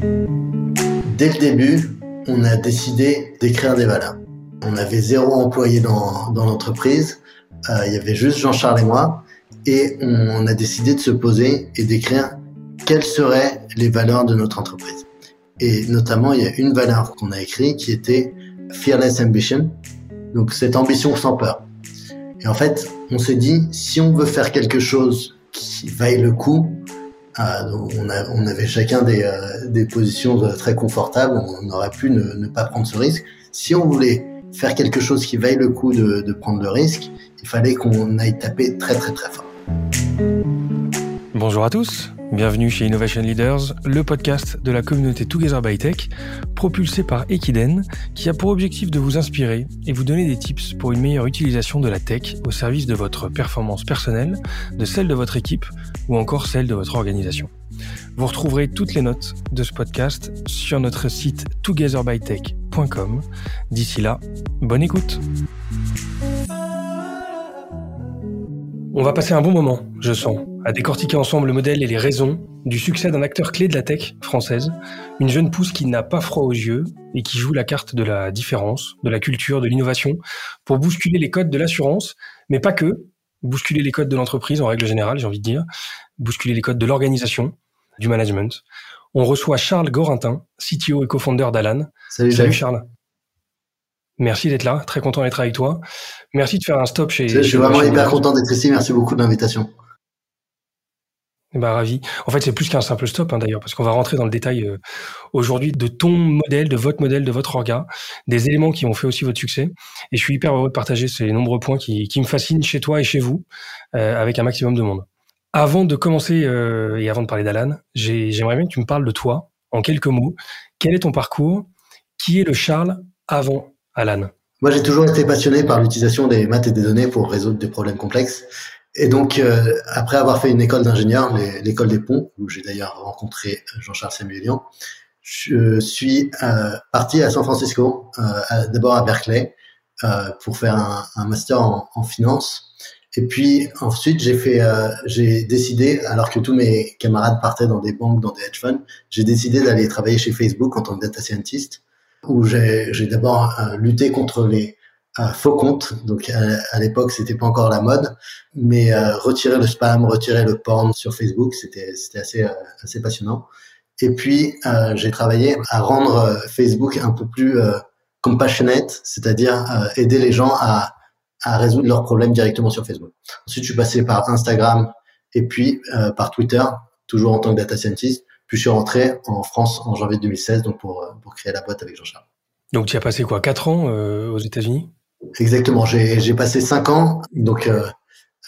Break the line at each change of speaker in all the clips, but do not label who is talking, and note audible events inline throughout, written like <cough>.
Dès le début, on a décidé d'écrire des valeurs. On avait zéro employé dans, dans l'entreprise. Euh, il y avait juste Jean-Charles et moi. Et on, a décidé de se poser et d'écrire quelles seraient les valeurs de notre entreprise. Et notamment, il y a une valeur qu'on a écrite qui était Fearless Ambition. Donc, cette ambition sans peur. Et en fait, on s'est dit, si on veut faire quelque chose qui vaille le coup, euh, on, avait chacun des, euh, positions très confortables, on aurait pu ne, ne, pas prendre ce risque. Si on voulait faire quelque chose qui vaille le coup de, de prendre le risque, il fallait qu'on aille taper très très très fort.
Bonjour à tous, bienvenue chez Innovation Leaders, le podcast de la communauté Together by Tech, propulsé par Equiden, qui a pour objectif de vous inspirer et vous donner des tips pour une meilleure utilisation de la tech au service de votre performance personnelle, de celle de votre équipe ou encore celle de votre organisation. Vous retrouverez toutes les notes de ce podcast sur notre site togetherbytech.com. D'ici là, bonne écoute. On va passer un bon moment, je sens, à décortiquer ensemble le modèle et les raisons du succès d'un acteur clé de la tech française, une jeune pousse qui n'a pas froid aux yeux et qui joue la carte de la différence, de la culture, de l'innovation, pour bousculer les codes de l'assurance, mais pas que, bousculer les codes de l'entreprise en règle générale, j'ai envie de dire, bousculer les codes de l'organisation, du management. On reçoit Charles Gorintin, CTO et co-founder d'Alan.
Salut,
Salut Charles. Merci d'être là, très content d'être avec toi. Merci de faire un stop chez.
Je suis vraiment hyper content d'être ici. Merci beaucoup de l'invitation.
Bah, ravi. En fait, c'est plus qu'un simple stop hein, d'ailleurs, parce qu'on va rentrer dans le détail euh, aujourd'hui de ton modèle, de votre modèle, de votre orga, des éléments qui ont fait aussi votre succès. Et je suis hyper heureux de partager ces nombreux points qui, qui me fascinent chez toi et chez vous, euh, avec un maximum de monde. Avant de commencer euh, et avant de parler d'Alan, j'aimerais bien que tu me parles de toi en quelques mots. Quel est ton parcours? Qui est le Charles avant Alan
Moi, j'ai toujours été passionné par l'utilisation des maths et des données pour résoudre des problèmes complexes. Et donc, euh, après avoir fait une école d'ingénieur, l'école des ponts, où j'ai d'ailleurs rencontré Jean-Charles Samuelian, je suis euh, parti à San Francisco, euh, d'abord à Berkeley, euh, pour faire un, master en, finance. Et puis ensuite, j'ai j'ai décidé, alors que tous mes camarades partaient dans des banques, dans des hedge funds, j'ai décidé d'aller travailler chez Facebook en tant que data scientist où j'ai d'abord euh, lutté contre les euh, faux comptes. Donc à, l'époque, c'était pas encore la mode, mais euh, retirer le spam, retirer le porn sur Facebook, c'était assez passionnant. Et puis j'ai travaillé à rendre Facebook un peu plus compassionate, c'est-à-dire aider les gens à résoudre leurs problèmes directement sur Facebook. Ensuite, je suis passé par Instagram et puis par Twitter, toujours en tant que data scientist. Puis je suis rentré en France en janvier 2016 donc pour, euh, pour créer la boîte avec Jean-Charles.
Donc tu as passé quoi Quatre ans euh, aux États-Unis?
Exactement, j'ai passé cinq ans. Donc euh,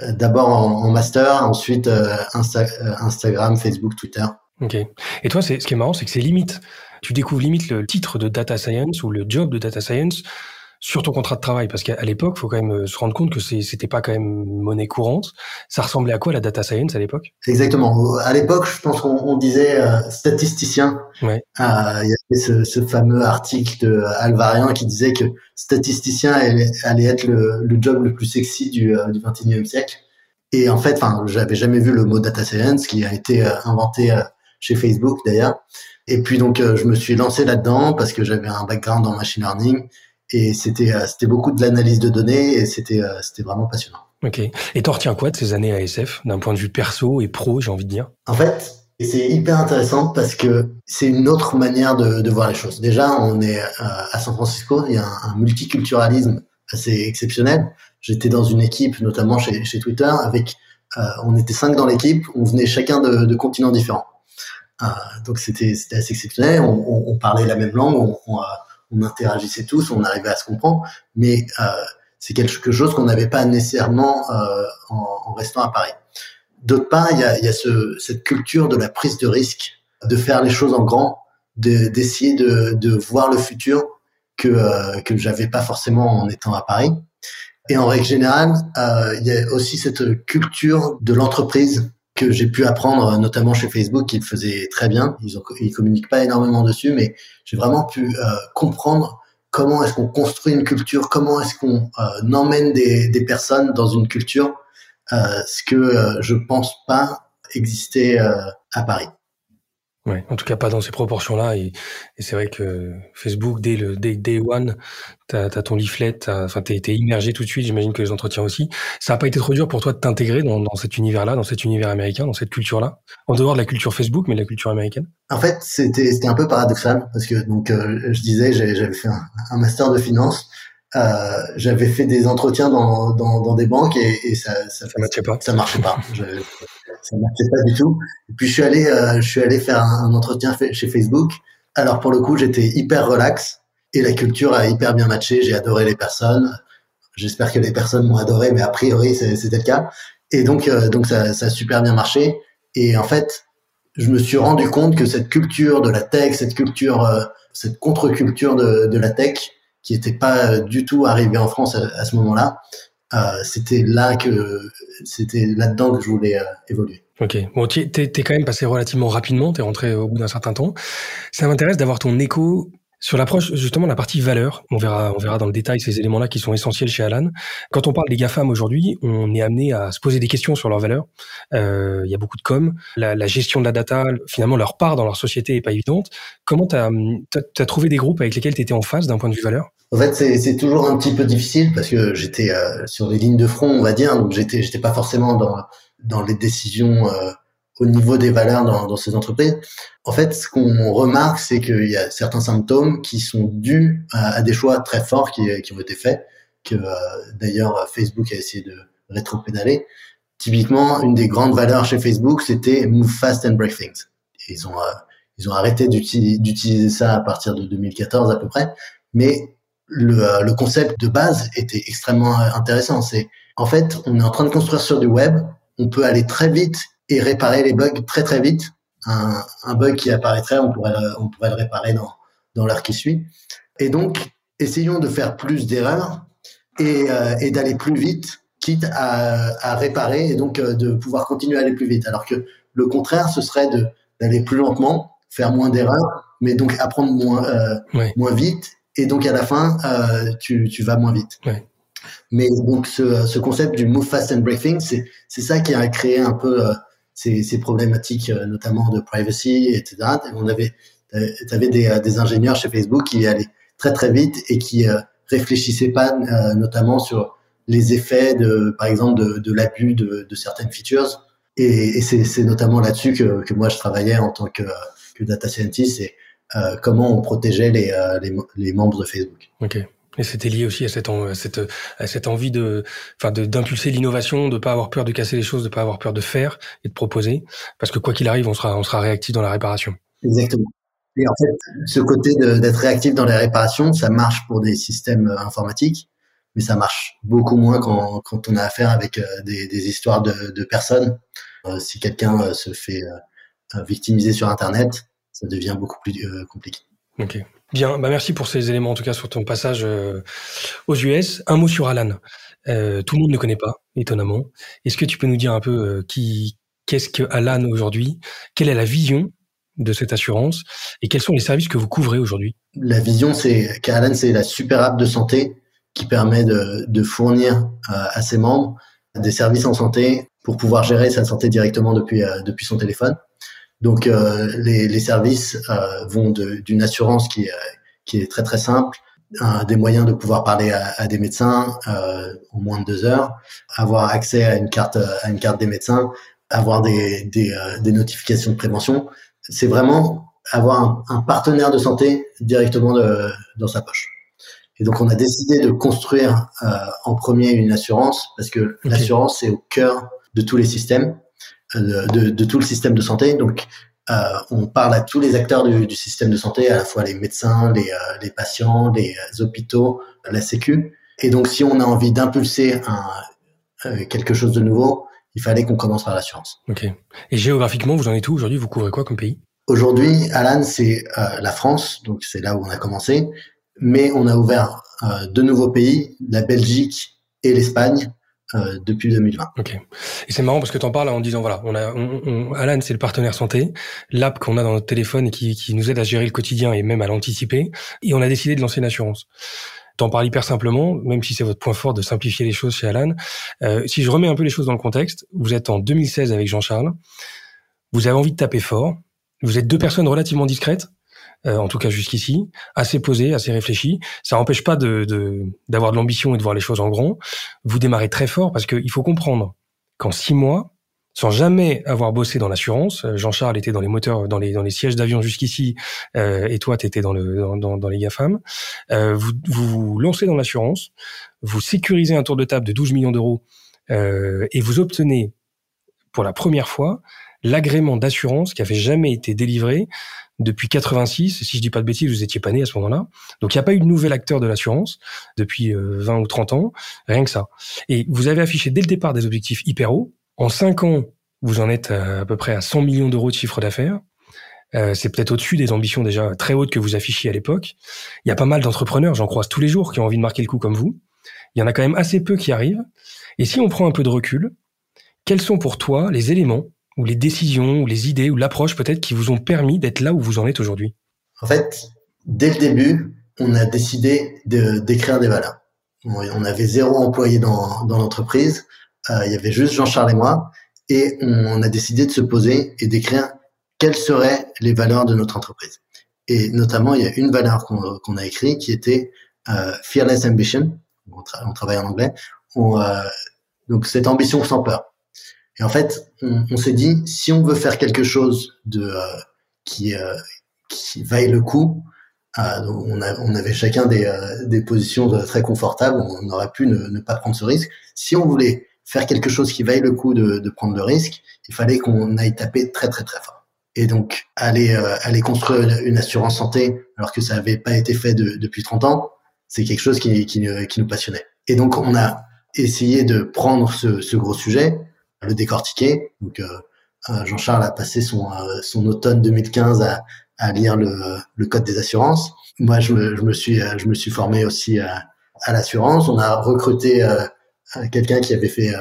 euh, d'abord en, en, master, ensuite euh, Insta, Instagram, Facebook, Twitter.
Ok. Et toi, ce qui est marrant, c'est que c'est limite. Tu découvres limite le titre de data science ou le job de data science sur ton contrat de travail Parce qu'à l'époque, il faut quand même euh, se rendre compte que c'était pas quand même monnaie courante. Ça ressemblait à quoi la data science à l'époque?
Exactement. À l'époque, je pense qu'on disait euh, statisticien.
Ouais.
Euh, il y avait ce, ce, fameux article de Alvarian qui disait que statisticien allait, allait être le, le, job le plus sexy du, euh, du 21e siècle. Et en fait, enfin, j'avais jamais vu le mot data science qui a été inventé chez Facebook d'ailleurs. Et puis donc, je me suis lancé là-dedans parce que j'avais un background en machine learning et c'était euh, c'était beaucoup de l'analyse de données et c'était euh, c'était vraiment passionnant.
Ok. Et t'en retiens quoi de ces années à SF d'un point de vue perso et pro, j'ai envie de dire?
En fait, c'est hyper intéressant parce que c'est une autre manière de, de, voir les choses. Déjà, on est euh, à San Francisco, il y a un, multiculturalisme assez exceptionnel. J'étais dans une équipe, notamment chez, chez Twitter, avec euh, on était cinq dans l'équipe, on venait chacun de, de continents différents. Euh, donc c'était c'était assez exceptionnel. On, on, on, parlait la même langue, on, on on interagissait tous, on arrivait à se comprendre, mais euh, c'est quelque chose qu'on n'avait pas nécessairement euh, en, en, restant à Paris. D'autre part, il y a, y a ce, cette culture de la prise de risque, de faire les choses en grand, d'essayer de, de, voir le futur que euh, que j'avais pas forcément en étant à Paris. Et en règle générale, euh, il y a aussi cette culture de l'entreprise que j'ai pu apprendre, notamment chez Facebook, qu'ils faisaient très bien. Ils, ont, ils communiquent pas énormément dessus, mais j'ai vraiment pu euh, comprendre comment est-ce qu'on construit une culture, comment est-ce qu'on euh, emmène des, des, personnes dans une culture, euh, ce que euh, je pense pas exister euh, à Paris.
Ouais, en tout cas pas dans ces proportions-là. Et, et c'est vrai que Facebook, dès le dès day one, t'as as ton leaflet, enfin t'es es immergé tout de suite. J'imagine que les entretiens aussi. Ça a pas été trop dur pour toi de t'intégrer dans, dans cet univers-là, dans cet univers américain, dans cette culture-là, en dehors de la culture Facebook, mais de la culture américaine?
En fait, c'était c'était un peu paradoxal parce que donc euh, je disais j'avais fait un, un, master de finance. Euh, j'avais fait des entretiens dans, dans, dans des banques et, et ça ça,
ça marchait pas.
Ça marchait pas. Ça marchait pas du tout. Et puis je suis allé, euh, je suis allé faire un, entretien chez Facebook. Alors pour le coup, j'étais hyper relax et la culture a hyper bien matché. J'ai adoré les personnes. J'espère que les personnes m'ont adoré, mais a priori c'était le cas. Et donc euh, donc ça, ça a super bien marché. Et en fait, je me suis rendu compte que cette culture de la tech, cette culture, euh, cette contre-culture de, de la tech, qui n'était pas du tout arrivée en France à ce moment-là, euh, c'était là que c'était là-dedans que je voulais euh, évoluer.
Ok, bon, t'es es quand même passé relativement rapidement, t'es rentré au bout d'un certain temps. Ça m'intéresse d'avoir ton écho sur l'approche, justement, la partie valeur, on verra, on verra dans le détail ces éléments-là qui sont essentiels chez Alan. Quand on parle des GAFAM aujourd'hui, on est amené à se poser des questions sur leurs valeurs. Euh, il y a beaucoup de com. La, la, gestion de la data, finalement, leur part dans leur société est pas évidente. Comment tu as, as, trouvé des groupes avec lesquels tu étais en phase d'un point de vue valeur?
En fait, c'est toujours un petit peu difficile parce que j'étais euh, sur les lignes de front, on va dire, donc j'étais pas forcément dans, dans les décisions euh, au niveau des valeurs dans, ces entreprises. En fait, ce qu'on remarque, c'est qu'il y a certains symptômes qui sont dus à, des choix très forts qui, qui, ont été faits, que euh, d'ailleurs Facebook a essayé de rétro-pédaler. Typiquement, une des grandes valeurs chez Facebook, c'était move fast and break things. Ils ont euh, ils ont arrêté d'utiliser ça à partir de 2014 à peu près, mais le, euh, le concept de base était extrêmement intéressant. C'est en fait, on est en train de construire sur du web, on peut aller très vite et réparer les bugs très très vite. Un, un bug qui apparaîtrait, on pourrait, on pourrait le réparer dans, dans l'heure qui suit. Et donc, essayons de faire plus d'erreurs et, euh, et d'aller plus vite, quitte à, à, réparer et donc euh, de pouvoir continuer à aller plus vite. Alors que le contraire, ce serait d'aller plus lentement, faire moins d'erreurs, mais donc apprendre moins euh, moins vite. Et donc à la fin, tu, tu vas moins vite. Mais donc ce, ce concept du move fast and break things, c'est c'est ça qui a créé un peu ces, problématiques, euh, notamment de privacy, etc. On avait, tu avais des, euh, des ingénieurs chez Facebook qui allaient très très vite et qui euh, réfléchissaient pas, notamment sur les effets de, par exemple, de, de l'abus de, de, certaines features. Et, c'est notamment là-dessus que, que moi je travaillais en tant que, data scientist et euh, comment on protégeait les, les, les membres de Facebook.
Ok. Et c'était lié aussi à cette, cette, à cette envie de, enfin, d'impulser l'innovation, de pas avoir peur de casser les choses, de pas avoir peur de faire et de proposer, parce que quoi qu'il arrive, on sera, on sera réactif dans la réparation.
Exactement. Et en fait, ce côté d'être réactif dans les réparations, ça marche pour des systèmes euh, informatiques, mais ça marche beaucoup moins quand, quand on a affaire avec euh, des, des histoires de, de personnes. Euh, si quelqu'un se fait victimiser sur Internet, ça devient beaucoup plus compliqué.
Ok. Bien, bah merci pour ces éléments en tout cas sur ton passage euh, aux US. Un mot sur Alan. Euh, tout le monde ne connaît pas, étonnamment. Est-ce que tu peux nous dire un peu euh, qui, qu'est-ce que Alan aujourd'hui? Quelle est la vision de cette assurance? Et quels sont les services que vous couvrez aujourd'hui?
La vision, c'est qu'Alan, c'est la super app de santé qui permet de, de fournir à ses membres des services en santé pour pouvoir gérer sa santé directement depuis depuis son téléphone. Donc euh, les, les, services euh, vont d'une assurance qui, qui est très très simple, des moyens de pouvoir parler à, à des médecins euh, en moins de deux heures, avoir accès à une carte à une carte des médecins, avoir des, des, des notifications de prévention. C'est vraiment avoir un, un, partenaire de santé directement de, dans sa poche. Et donc on a décidé de construire euh, en premier une assurance parce que okay. l'assurance c'est au cœur de tous les systèmes de, de, tout le système de santé. Donc, euh, on parle à tous les acteurs du, du, système de santé, à la fois les médecins, les, euh, les patients, les euh, hôpitaux, la Sécu. Et donc, si on a envie d'impulser un, euh, quelque chose de nouveau, il fallait qu'on commence par l'assurance.
Ok. Et géographiquement, vous en êtes où aujourd'hui? Vous couvrez quoi comme pays?
Aujourd'hui, Alan, c'est la France, donc c'est là où on a commencé. Mais on a ouvert deux nouveaux pays, la Belgique et l'Espagne, euh, depuis 2020.
Ok. Et c'est marrant parce que tu en parles en disant voilà, on a on, on, Alan c'est le partenaire santé, l'app qu'on a dans notre téléphone et qui, qui nous aide à gérer le quotidien et même à l'anticiper. Et on a décidé de lancer une assurance. T'en parles hyper simplement, même si c'est votre point fort de simplifier les choses chez Alan. Euh, si je remets un peu les choses dans le contexte, vous êtes en 2016 avec Jean-Charles, vous avez envie de taper fort, Vous êtes deux personnes relativement discrètes, euh, en tout cas jusqu'ici, assez posées, assez réfléchies. Ça n'empêche pas de d'avoir de, l'ambition et de voir les choses en grand. Vous démarrez très fort parce qu'il faut comprendre qu'en six mois, sans jamais avoir bossé dans l'assurance, euh, Jean-Charles était dans les moteurs, dans les dans les sièges d'avion jusqu'ici, euh, et toi, tu étais dans le dans, dans, les GAFAM. Euh, vous, vous vous lancez dans l'assurance, vous sécurisez un tour de table de 12 millions d'euros euh, et vous obtenez pour la première fois l'agrément d'assurance qui avait jamais été délivré depuis 86. Si je dis pas de bêtises, vous étiez pas né à ce moment-là. Donc il n'y a pas eu de nouvel acteur de l'assurance depuis 20 euh, ou 30 ans, rien que ça. Et vous avez affiché dès le départ des objectifs hyper hauts. En 5 ans, vous en êtes à, peu près à 100 millions d'euros de chiffre d'affaires. Euh, c'est peut-être au-dessus des ambitions déjà très hautes que vous affichiez à l'époque. Il y a pas mal d'entrepreneurs, j'en croise tous les jours, qui ont envie de marquer le coup comme vous. Il y en a quand même assez peu qui arrivent. Et si on prend un peu de recul, quels sont pour toi les éléments ou les décisions ou les idées ou l'approche peut-être qui vous ont permis d'être là où vous en êtes aujourd'hui
En fait, dès le début, on a décidé d'écrire des valeurs. On avait zéro employé dans, l'entreprise. Euh, il y avait juste Jean-Charles et moi. Et on a décidé de se poser et d'écrire quelles seraient les valeurs de notre entreprise. Et notamment, il y a une valeur qu'on a écrite qui était euh, Fearless Ambition. On, travaille en anglais. Euh, donc, cette ambition sans peur. Et en fait, on, s'est dit, si on veut faire quelque chose de euh, qui, euh, qui vaille le coup, euh, on, avait chacun des, des positions très confortables, on aurait pu ne, ne, pas prendre ce risque. Si on voulait faire quelque chose qui vaille le coup de, de prendre le risque, il fallait qu'on aille taper très très très fort. Et donc aller aller construire une assurance santé alors que ça n'avait pas été fait de, depuis 30 ans, c'est quelque chose qui, qui, qui, nous passionnait. Et donc on a essayé de prendre ce, ce gros sujet le décortiquer. Donc, euh, euh, Jean-Charles a passé son, euh, son automne 2015 à, à lire le, le, code des assurances. Moi, je me, je me suis, je me suis formé aussi à, à l'assurance. On a recruté quelqu'un qui avait fait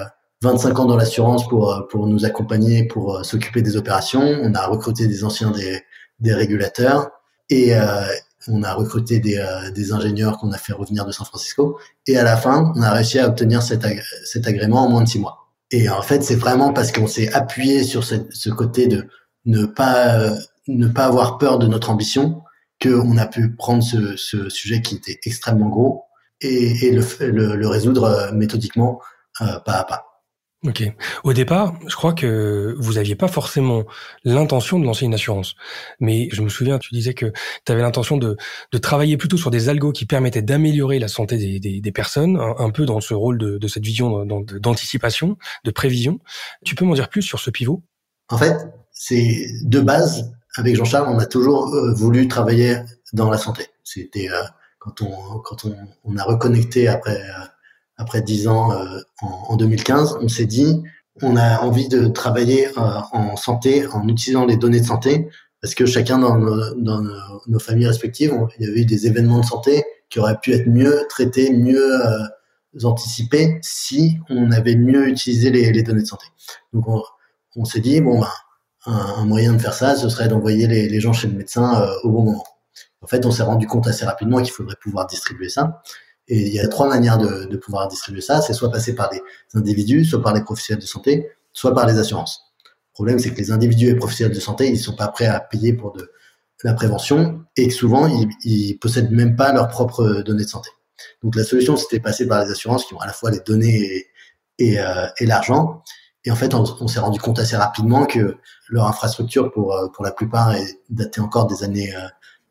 25 ans dans l'assurance pour pour nous accompagner, pour s'occuper des opérations. On a recruté des anciens des, des régulateurs et on a recruté des, des ingénieurs qu'on a fait revenir de San Francisco. Et à la fin, on a réussi à obtenir cet, cet agrément en moins de six mois. Et en fait, c'est vraiment parce qu'on s'est appuyé sur ce, côté de ne pas ne pas avoir peur de notre ambition qu'on a pu prendre ce, sujet qui était extrêmement gros et, le, résoudre euh, méthodiquement euh, pas à pas.
Ok. Au départ, je crois que vous aviez pas forcément l'intention de lancer une assurance. Mais je me souviens, tu disais que tu avais l'intention de, de travailler plutôt sur des algos qui permettaient d'améliorer la santé des, des, des personnes, un, peu dans ce rôle de, de cette vision d'anticipation, de prévision. Tu peux m'en dire plus sur ce pivot?
En fait, c'est de base, avec Jean-Charles, on a toujours euh, voulu travailler dans la santé. C'était euh, quand on quand on, on, a reconnecté après euh, après dix ans euh, en, en, 2015, on s'est dit on a envie de travailler euh, en santé en utilisant les données de santé parce que chacun dans nos, familles respectives, il y avait eu des événements de santé qui auraient pu être mieux traités, mieux euh, anticipés si on avait mieux utilisé les, données de santé. Donc on, s'est dit bon ben, un, moyen de faire ça, ce serait d'envoyer les, gens chez le médecin au bon moment. En fait, on s'est rendu compte assez rapidement qu'il faudrait pouvoir distribuer ça. Et il y a trois manières de, pouvoir distribuer ça. C'est soit passer par les individus, soit par les professionnels de santé, soit par les assurances. Le problème, c'est que les individus et professionnels de santé, ils sont pas prêts à payer pour de la prévention et que souvent, ils, ils possèdent même pas leurs propres données de santé. Donc la solution, c'était passer par les assurances qui ont à la fois les données et, euh, l'argent. Et en fait, on, on s'est rendu compte assez rapidement que leur infrastructure, pour, euh, pour la plupart, est datée encore des années, euh,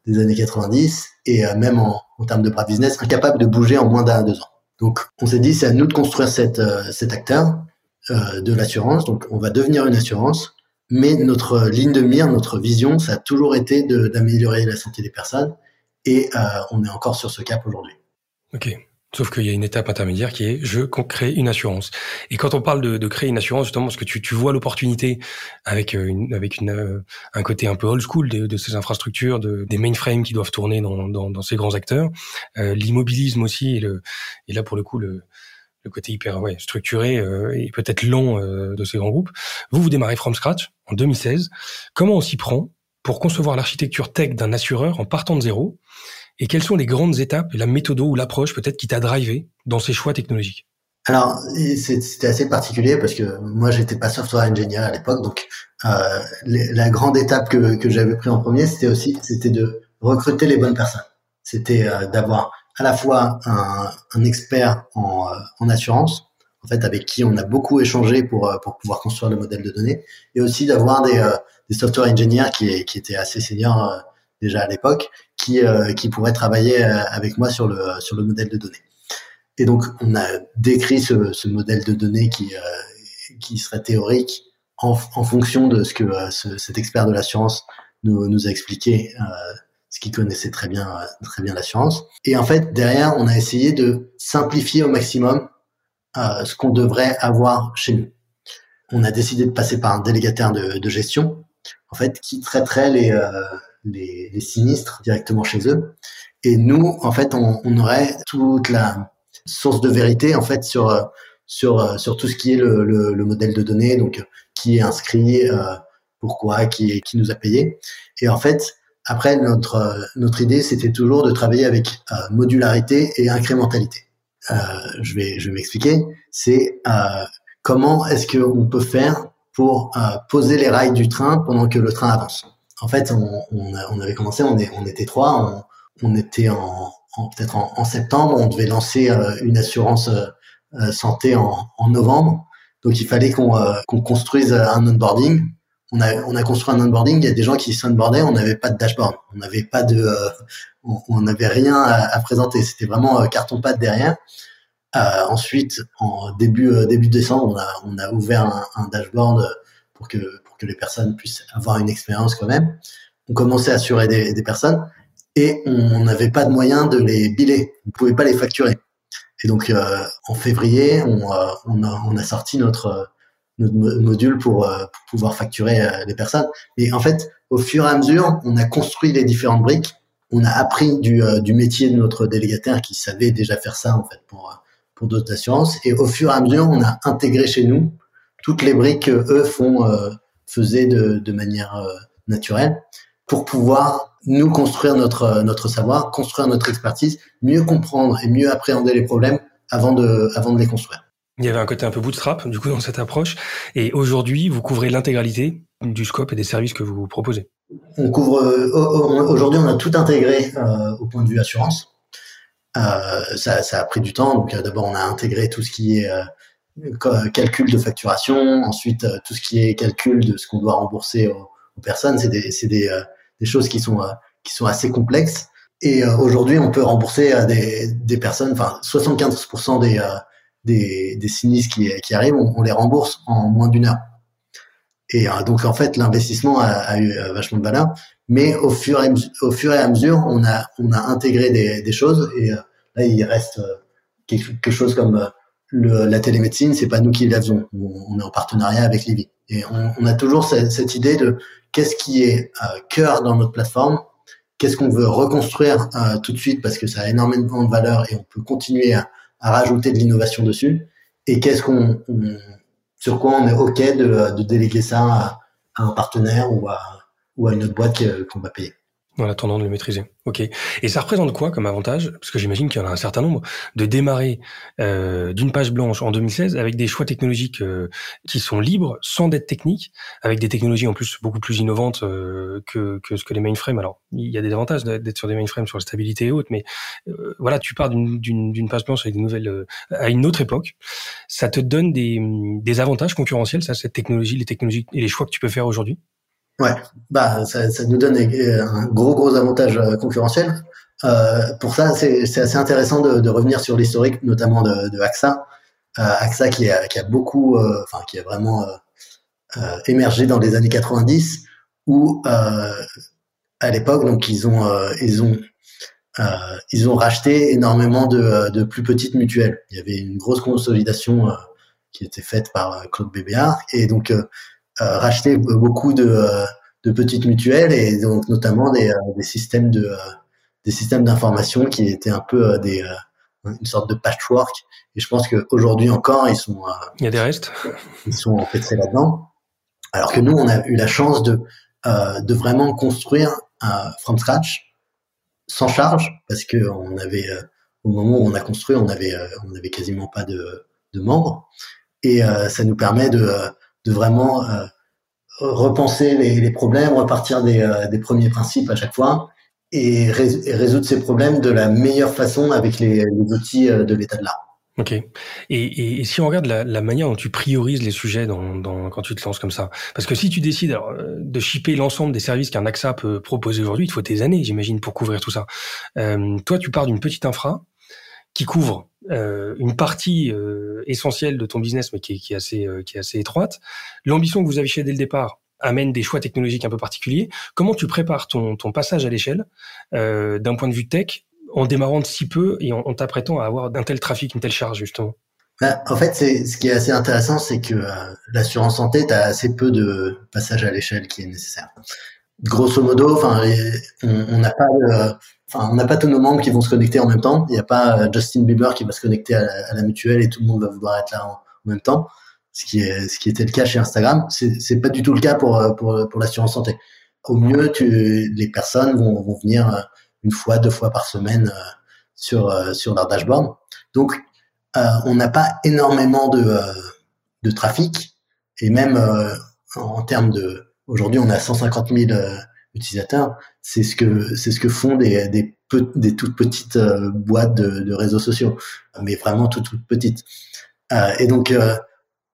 des années 90 et euh, même en, termes de bras business, incapable de bouger en moins d'un deux ans. Donc, on s'est dit, c'est à nous de construire cette, euh, cet acteur euh, de l'assurance. Donc, on va devenir une assurance, mais notre ligne de mire, notre vision, ça a toujours été d'améliorer la santé des personnes, et on est encore sur ce cap aujourd'hui.
Ok. Sauf qu'il y a une étape intermédiaire qui est je crée une assurance. Et quand on parle de, de créer une assurance, justement, parce que tu, tu vois l'opportunité avec euh, une, avec une, euh, un côté un peu old school de, de ces infrastructures, de, des mainframes qui doivent tourner dans, dans, dans ces grands acteurs, euh, l'immobilisme aussi, et, le, et là pour le coup le, le côté hyper ouais, structuré euh, et peut-être lent euh, de ces grands groupes. Vous vous démarrez from scratch en 2016. Comment on s'y prend pour concevoir l'architecture tech d'un assureur en partant de zéro et quelles sont les grandes étapes, la méthode ou l'approche peut-être qui t'a drivé dans ces choix technologiques?
Alors, c'était assez particulier parce que moi, j'étais pas software engineer à l'époque, donc euh, la grande étape que, j'avais pris en premier, c'était aussi c'était de recruter les bonnes personnes. C'était euh, d'avoir à la fois un, expert en, euh, en, assurance, en fait, avec qui on a beaucoup échangé pour euh, pour pouvoir construire le modèle de données, et aussi d'avoir des, software engineers qui étaient assez seniors déjà à l'époque, qui qui pourraient travailler avec moi sur le sur le modèle de données. Et donc, on a décrit ce, modèle de données qui, euh, qui serait théorique en, en, fonction de ce que euh, ce, cet expert de l'assurance nous, nous a expliqué, euh, ce qu'il connaissait très bien, très bien l'assurance. Et en fait, derrière, on a essayé de simplifier au maximum ce qu'on devrait avoir chez nous. On a décidé de passer par un délégataire de, de gestion, en fait, qui traiterait les, les, sinistres directement chez eux. Et nous, en fait, on, aurait toute la source de vérité en fait sur euh, sur euh, sur tout ce qui est le, le, le modèle de données, donc qui est inscrit, euh, pourquoi, qui qui nous a payé. Et en fait, après notre notre idée, c'était toujours de travailler avec modularité et incrémentalité. Euh, je vais je vais m'expliquer. C'est euh, comment est-ce qu'on peut faire pour poser les rails du train pendant que le train avance. En fait, on, avait commencé, on, était trois, on, était en, peut-être en, septembre, on devait lancer euh, une assurance euh, euh, santé en, novembre. Donc il fallait qu'on construise un onboarding. On a, on a construit un onboarding. Il y a des gens qui s'onboardaient. On n'avait pas de dashboard. On n'avait pas de, on n'avait rien à, présenter. C'était vraiment carton pâte derrière. Ensuite, en début début décembre, on a, ouvert un, dashboard pour que que les personnes puissent avoir une expérience quand même. On commençait à assurer des, personnes et on n'avait pas de moyen de les biller. On pouvait pas les facturer. Et donc euh, en février, on, euh, on, a, sorti notre, notre module pour, euh, pouvoir facturer les personnes. Et en fait, au fur et à mesure, on a construit les différentes briques. On a appris du, du métier de notre délégataire qui savait déjà faire ça en fait pour pour d'autres assurances. Et au fur et à mesure, on a intégré chez nous toutes les briques que eux font faisaient de, de manière naturelle pour pouvoir nous construire notre notre savoir, construire notre expertise, mieux comprendre et mieux appréhender les problèmes avant de avant de les construire.
Il y avait un côté un peu bootstrap du coup dans cette approche et aujourd'hui vous couvrez l'intégralité du scope et des services que vous proposez.
On couvre euh, aujourd'hui on a tout intégré euh, au point de vue assurance. Euh, ça, ça, a pris du temps donc euh, d'abord on a intégré tout ce qui est calcul de facturation, ensuite tout ce qui est calcul de ce qu'on doit rembourser aux, aux personnes, c'est des, des des choses qui sont euh, qui sont assez complexes. Et euh, aujourd'hui, on peut rembourser euh, des, des personnes, enfin 75% des, des, des sinistres qui, qui arrivent, on, les rembourse en moins d'une heure. Et donc en fait, l'investissement a, a, eu vachement de valeur, mais au fur et, au fur et à mesure, on a on a intégré des, des choses et là il reste quelque chose comme le, la télémédecine, c'est pas nous qui la faisons, on, est en partenariat avec Livy. Et on, a toujours cette, idée de qu'est-ce qui est euh, cœur dans notre plateforme, qu'est-ce qu'on veut reconstruire euh, tout de suite parce que ça a énormément de valeur et on peut continuer à, rajouter de l'innovation dessus, et qu'est-ce qu'on, sur quoi on est ok de, de déléguer ça à, à, un partenaire ou à, ou à une autre boîte qu'on va payer
en attendant de le maîtriser. Ok. Et ça représente quoi comme avantage? Parce que j'imagine qu'il y en a un certain nombre de démarrer euh, d'une page blanche en 2016 avec des choix technologiques euh, qui sont libres, sans dette technique, avec des technologies en plus beaucoup plus innovantes euh, que, que ce que les mainframes. Alors, il y a des avantages d'être sur des mainframes sur la stabilité et autres, mais euh, voilà, tu pars d'une page blanche avec des nouvelles euh, à une autre époque. Ça te donne des, des avantages concurrentiels, ça, cette technologie, les technologies et les choix que tu peux faire aujourd'hui?
Ouais, bah ça, ça, nous donne un gros gros avantage euh, concurrentiel. Euh, pour ça, c'est assez intéressant de, de revenir sur l'historique, notamment de, de AXA. Euh, AXA qui a, qui a beaucoup, euh, enfin qui a vraiment euh, émergé dans les années 90, où à l'époque, donc ils ont ils ont ils ont racheté énormément de, de plus petites mutuelles. Il y avait une grosse consolidation qui était faite par Claude Bébéard et donc euh, racheter beaucoup de, euh, de, petites mutuelles et donc notamment des, euh, des systèmes de des systèmes d'information qui étaient un peu des une sorte de patchwork. Et je pense qu'aujourd'hui encore, ils sont.
Il y a des restes.
Ils sont empêtrés là-dedans. Alors que nous, on a eu la chance de de vraiment construire from scratch, sans charge, parce que on avait au moment où on a construit, on avait on avait quasiment pas de de membres. Et ça nous permet de, de vraiment repenser les, problèmes, repartir des, des, premiers principes à chaque fois et, résoudre ces problèmes de la meilleure façon avec les, outils de l'état de l'art.
Ok. Et, si on regarde la, manière dont tu priorises les sujets quand tu te lances comme ça, parce que si tu décides euh, de shipper l'ensemble des services qu'un AXA peut proposer aujourd'hui, il faut des années, j'imagine, pour couvrir tout ça. Euh, toi, tu pars d'une petite infra qui couvre euh, une partie euh, essentielle de ton business, mais qui est, assez, euh, qui est assez étroite. L'ambition que vous affichez dès le départ amène des choix technologiques un peu particuliers. Comment tu prépares ton, passage à l'échelle d'un point de vue tech en démarrant de si peu et en, t'apprêtant à avoir d'un tel trafic, une telle charge, justement?
Bah, En fait, ce qui est assez intéressant, c'est que l'assurance santé, tu as assez peu de passage à l'échelle qui est nécessaire. Grosso modo, enfin, on n'a pas enfin, on n'a pas tous nos membres qui vont se connecter en même temps. Il n'y a pas euh, Justin Bieber qui va se connecter à la, mutuelle et tout le monde va vouloir être là en, même temps. Ce qui est, ce qui était le cas chez Instagram. C'est, c'est pas du tout le cas pour, euh, pour, pour l'assurance santé. Au mieux, tu, les personnes vont, vont venir une fois, deux fois par semaine euh, sur euh, sur leur dashboard. Donc, euh, on n'a pas énormément de de trafic et même en termes de aujourd'hui, on a 150 000 utilisateurs. C'est ce que c'est ce que font des des, toutes petites boîtes de, réseaux sociaux, mais vraiment toutes toutes petites. et donc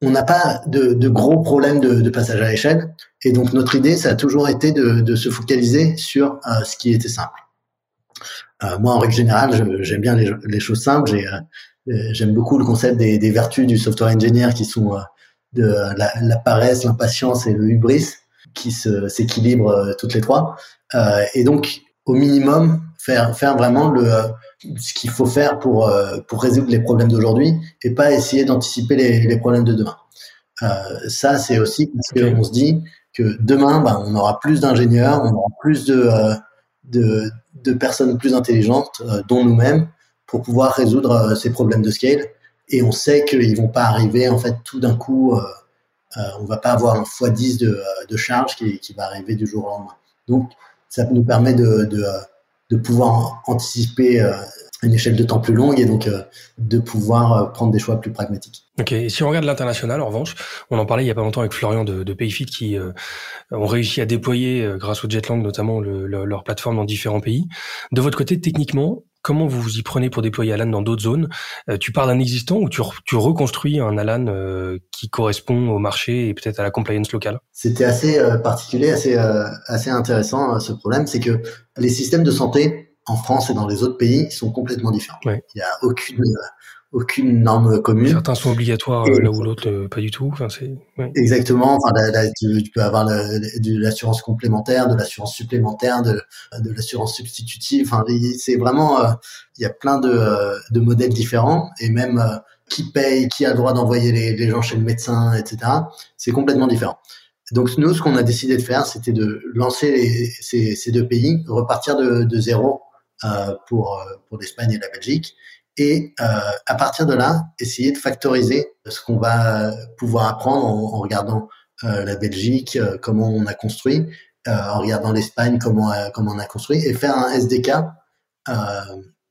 on n'a pas de, gros problèmes de, passage à l'échelle. Et donc notre idée, ça a toujours été de, se focaliser sur ce qui était simple. Euh, moi, en règle générale, j'aime bien les, choses simples. Euh, j'aime beaucoup le concept des, vertus du software engineer qui sont euh, de la, la paresse, l'impatience et le hubris qui s'équilibrent toutes les trois. et donc, au minimum, faire, vraiment le, ce qu'il faut faire pour, pour résoudre les problèmes d'aujourd'hui et pas essayer d'anticiper les, problèmes de demain. Euh, ça, c'est aussi parce qu'on se dit que demain, ben, on aura plus d'ingénieurs, on aura plus de, de, personnes plus intelligentes, euh, dont nous-mêmes, pour pouvoir résoudre euh, ces problèmes de scale. Et on sait qu'ils vont pas arriver en fait tout d'un coup. Euh, on va pas avoir un x10 de, de charge qui, qui, va arriver du jour au lendemain. Donc, ça nous permet de, de, de pouvoir anticiper une échelle de temps plus longue et donc de pouvoir prendre des choix plus pragmatiques.
Ok, et si on regarde l'international, en revanche, on en parlait il y a pas longtemps avec Florian de, de Payfit qui euh, ont réussi à déployer, euh, grâce au Jetlang notamment, le, leur plateforme dans différents pays. De votre côté, techniquement, comment vous vous y prenez pour déployer Alan dans d'autres zones? Euh, Tu parles d'un existant ou tu, tu reconstruis un Alan qui correspond au marché et peut-être à la compliance locale?
C'était assez particulier, assez, assez intéressant ce problème, c'est que les systèmes de santé en France et dans les autres pays sont complètement différents. Il n'y a aucune aucune norme commune.
Certains sont obligatoires euh, là où l'autre euh, pas du tout. Enfin,
exactement. Enfin, tu, peux avoir de l'assurance complémentaire, de l'assurance supplémentaire, de, de l'assurance substitutive. Enfin, c'est vraiment euh, il y a plein de, de modèles différents et même qui paye, qui a le droit d'envoyer les, les, gens chez le médecin, etc. C'est complètement différent. Donc nous, ce qu'on a décidé de faire, c'était de lancer ces, ces, deux pays, repartir de, de zéro euh, pour pour l'Espagne et la Belgique et euh, à partir de là, essayer de factoriser ce qu'on va pouvoir apprendre en, regardant euh, la Belgique, euh, comment on a construit, en regardant l'Espagne, comment, comment on a construit, et faire un SDK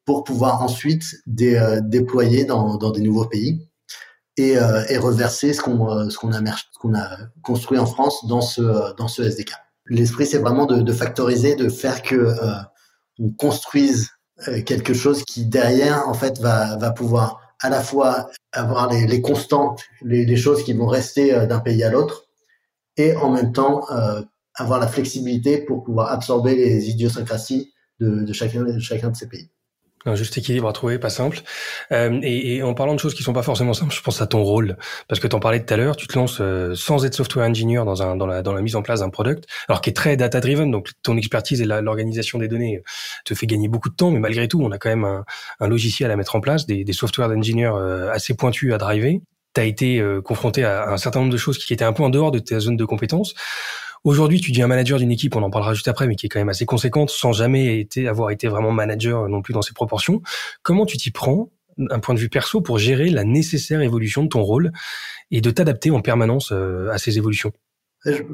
pour pouvoir ensuite déployer dans, dans, des nouveaux pays et, et reverser ce qu'on ce qu'on a qu'on a construit en France dans ce dans ce SDK. L'esprit, c'est vraiment de, de, factoriser, de faire que on construise euh, quelque chose qui derrière en fait va, pouvoir à la fois avoir les, constantes, les, choses qui vont rester euh, d'un pays à l'autre, et en même temps euh, avoir la flexibilité pour pouvoir absorber les idiosyncrasies de, chacun, de chacun de ces pays.
Un juste équilibre à trouver, pas simple. Euh, et, et, en parlant de choses qui sont pas forcément simples, je pense à ton rôle, parce que tu en parlais tout à l'heure, tu te lances euh, sans être software engineer dans, un, dans, la, dans la mise en place d'un product, alors qui est très data driven, donc ton expertise et l'organisation des données euh, te fait gagner beaucoup de temps, mais malgré tout, on a quand même un, un logiciel à mettre en place, des, des software engineers euh, assez pointus à driver. Tu as été confronté à un certain nombre de choses qui étaient un peu en dehors de ta zone de compétences. Aujourd'hui, tu deviens manager d'une équipe, on en parlera juste après, mais qui est quand même assez conséquente, sans jamais avoir été vraiment manager non plus dans ses proportions. Comment tu t'y prends d'un point de vue perso pour gérer la nécessaire évolution de ton rôle et de t'adapter en permanence euh, à ces évolutions?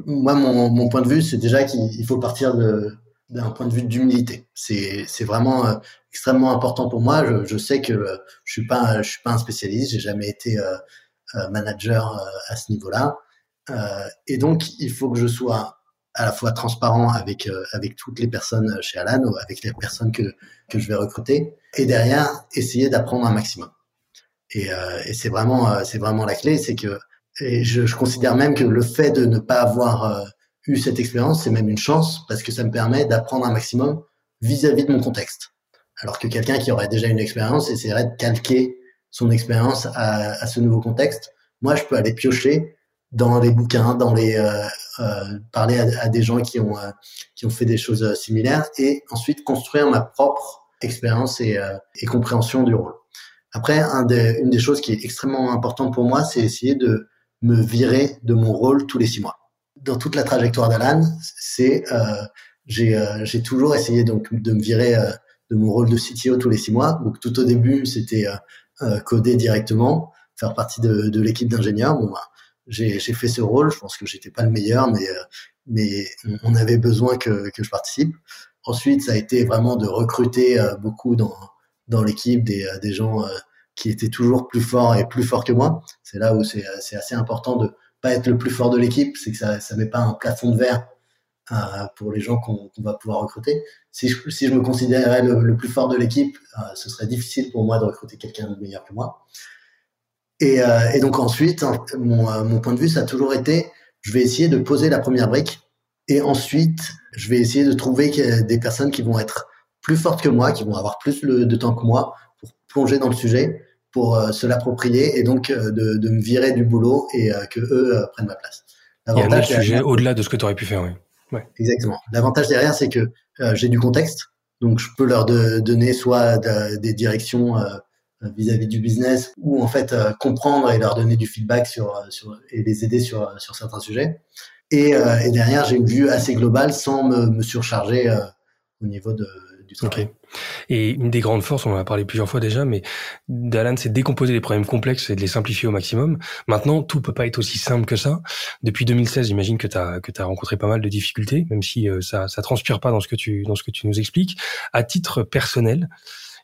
Moi, mon, point de vue, c'est déjà qu'il faut partir d'un point de vue d'humilité. C'est vraiment euh, extrêmement important pour moi. Je, sais que euh, je suis pas suis pas un spécialiste. J'ai jamais été manager à ce niveau-là. Et donc il faut que je sois à la fois transparent avec avec toutes les personnes chez Alan ou avec les personnes que que je vais recruter et derrière essayer d'apprendre un maximum. Et, et c'est vraiment vraiment la clé, c'est que je, considère même que le fait de ne pas avoir eu cette expérience, c'est même une chance parce que ça me permet d'apprendre un maximum vis-à-vis de mon contexte. Alors que quelqu'un qui aurait déjà une expérience essaierait de calquer son expérience à, ce nouveau contexte. Moi, je peux aller piocher dans les bouquins, dans les euh, euh, parler à, des gens qui ont euh, qui ont fait des choses similaires et ensuite construire ma propre expérience et, et compréhension du rôle. Après, un des, une des choses qui est extrêmement importante pour moi, c'est essayer de me virer de mon rôle tous les six mois dans toute la trajectoire d'Alan, c'est euh, j'ai euh, toujours essayé donc de me virer euh, de mon rôle de CTO tous les six mois. Donc tout au début, c'était coder directement, faire partie de, de l'équipe d'ingénieurs. Bon, bah, j'ai fait ce rôle. Je pense que j'étais pas le meilleur, mais mais on avait besoin que que je participe. Ensuite, ça a été vraiment de recruter beaucoup dans dans l'équipe des des gens qui étaient toujours plus forts et plus forts que moi. C'est là où c'est assez important de pas être le plus fort de l'équipe, c'est que ça ça met pas un plafond de verre euh, pour les gens qu'on va pouvoir recruter. Si je, si je me considérais le, le plus fort de l'équipe, euh, ce serait difficile pour moi de recruter quelqu'un de meilleur que moi. Et, euh, et donc ensuite, hein, mon, euh, mon point de vue, ça a toujours été, je vais essayer de poser la première brique, et ensuite, je vais essayer de trouver des personnes qui vont être plus fortes que moi, qui vont avoir plus de temps que moi pour plonger dans le sujet pour euh, se l'approprier et donc euh, de, de, me virer du boulot et euh, que eux prennent ma place.
Il y a un autre sujet au-delà de ce que tu aurais pu faire, oui.
Ouais. Exactement. L'avantage derrière, c'est que j'ai du contexte, donc je peux leur de, donner soit de, des directions vis-à-vis du business ou en fait comprendre et leur donner du feedback sur, sur et les aider sur, sur certains sujets. Et, et derrière, j'ai une vue assez globale sans me, me surcharger au niveau de, du travail. Okay.
Et une des grandes forces, on en a parlé plusieurs fois déjà, mais d'Alan, c'est décomposer les problèmes complexes et de les simplifier au maximum. Maintenant, tout peut pas être aussi simple que ça. Depuis 2016, j'imagine que tu as que as rencontré pas mal de difficultés, même si euh, ça ça transpire pas dans ce que tu dans ce que tu nous expliques. À titre personnel,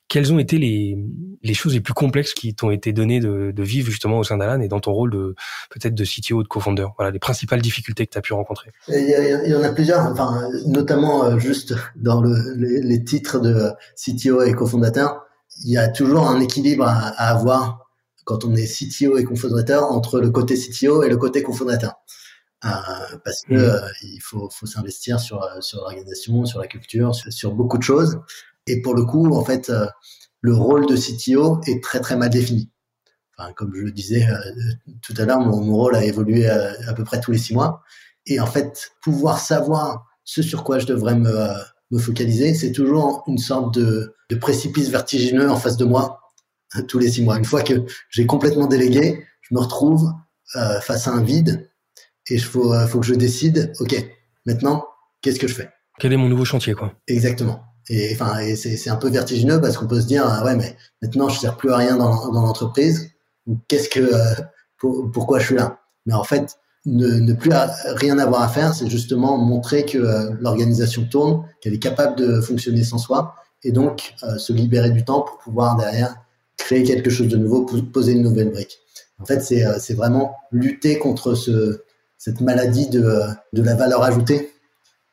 quelles ont été les, les choses les plus complexes qui t'ont été données de, de vivre justement au sein d'Alan et dans ton rôle de peut-être de CTO ou de co-founder? Voilà, les principales difficultés que tu as pu rencontrer.
Il y, en a plusieurs, enfin, notamment euh, juste dans le, les, les, titres de CTO et cofondateur. Il y a toujours un équilibre à, à, avoir quand on est CTO et cofondateur entre le côté CTO et le côté cofondateur. Euh, parce que mmh. euh, il faut, faut s'investir sur, sur l'organisation, sur la culture, sur, sur beaucoup de choses. Et pour le coup, en fait, euh, le rôle de CTO est très très mal défini. Enfin, comme je le disais euh, tout à l'heure, mon, mon, rôle a évolué à, à, peu près tous les six mois. Et en fait, pouvoir savoir ce sur quoi je devrais me, euh, me focaliser, c'est toujours une sorte de, de, précipice vertigineux en face de moi tous les six mois. Une fois que j'ai complètement délégué, je me retrouve euh, face à un vide et il faut, faut que je décide, OK, maintenant, qu'est-ce que je fais?
Quel est mon nouveau chantier, quoi?
Exactement. Et enfin, et c'est un peu vertigineux parce qu'on peut se dire, ah ouais, mais maintenant je sers plus à rien dans, dans l'entreprise. Qu'est-ce que, euh, pour, pourquoi je suis là? Mais en fait, ne, ne plus rien avoir à faire, c'est justement montrer que euh, l'organisation tourne, qu'elle est capable de fonctionner sans soi, et donc euh, se libérer du temps pour pouvoir derrière créer quelque chose de nouveau, poser une nouvelle brique. En fait, c'est c'est vraiment lutter contre ce, cette maladie de, de la valeur ajoutée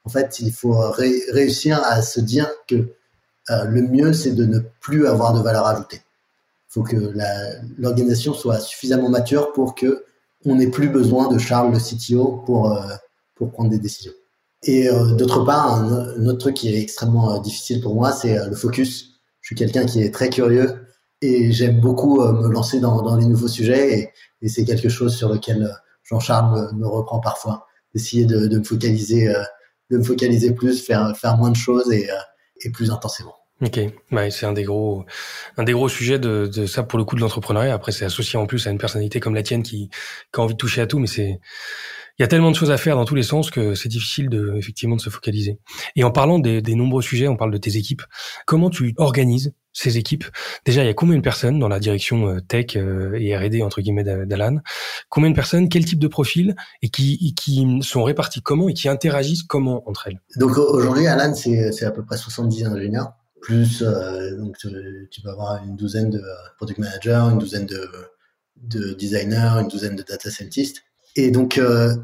en fait, il faut ré réussir à se dire que euh, le mieux, c'est de ne plus avoir de valeur ajoutée. Il faut que l'organisation soit suffisamment mature pour que on n'ait plus besoin de Charles le CTO pour euh, pour prendre des décisions. Et euh, d'autre part, un, autre truc qui est extrêmement euh, difficile pour moi, c'est euh, le focus. Je suis quelqu'un qui est très curieux et j'aime beaucoup euh, me lancer dans, les nouveaux sujets et, c'est quelque chose sur lequel Jean-Charles me, reprend parfois, d'essayer de, de, me focaliser de me focaliser plus, faire, faire moins de choses et, euh, et plus intensément.
Ok, ouais, c'est un des gros, un des gros sujets de, de ça pour le coup de l'entrepreneuriat. Après, c'est associé en plus à une personnalité comme la tienne qui, qui a envie de toucher à tout, mais c'est, il y a tellement de choses à faire dans tous les sens que c'est difficile de effectivement de se focaliser. Et en parlant des, des, nombreux sujets, on parle de tes équipes. Comment tu organises ces équipes. Déjà, il y a combien de personnes dans la direction euh, tech euh, et R&D entre guillemets d'Alan? Combien de personnes? Quel type de profil? Et qui, sont répartis comment et qui interagissent comment entre elles?
Donc aujourd'hui, Alan, c'est à peu près 70 ingénieurs plus euh, donc tu vas avoir une douzaine de product managers, une douzaine de, de designers, une douzaine de data scientists. Et donc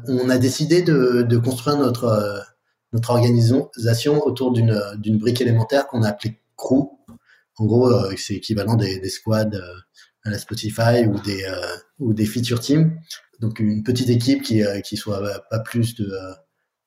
on a décidé de, construire notre notre organisation autour d'une brique élémentaire qu'on a appelée crew en gros, euh, c'est équivalent des, squads euh, à la Spotify ou des euh, ou des feature teams. Donc une petite équipe qui qui soit pas plus de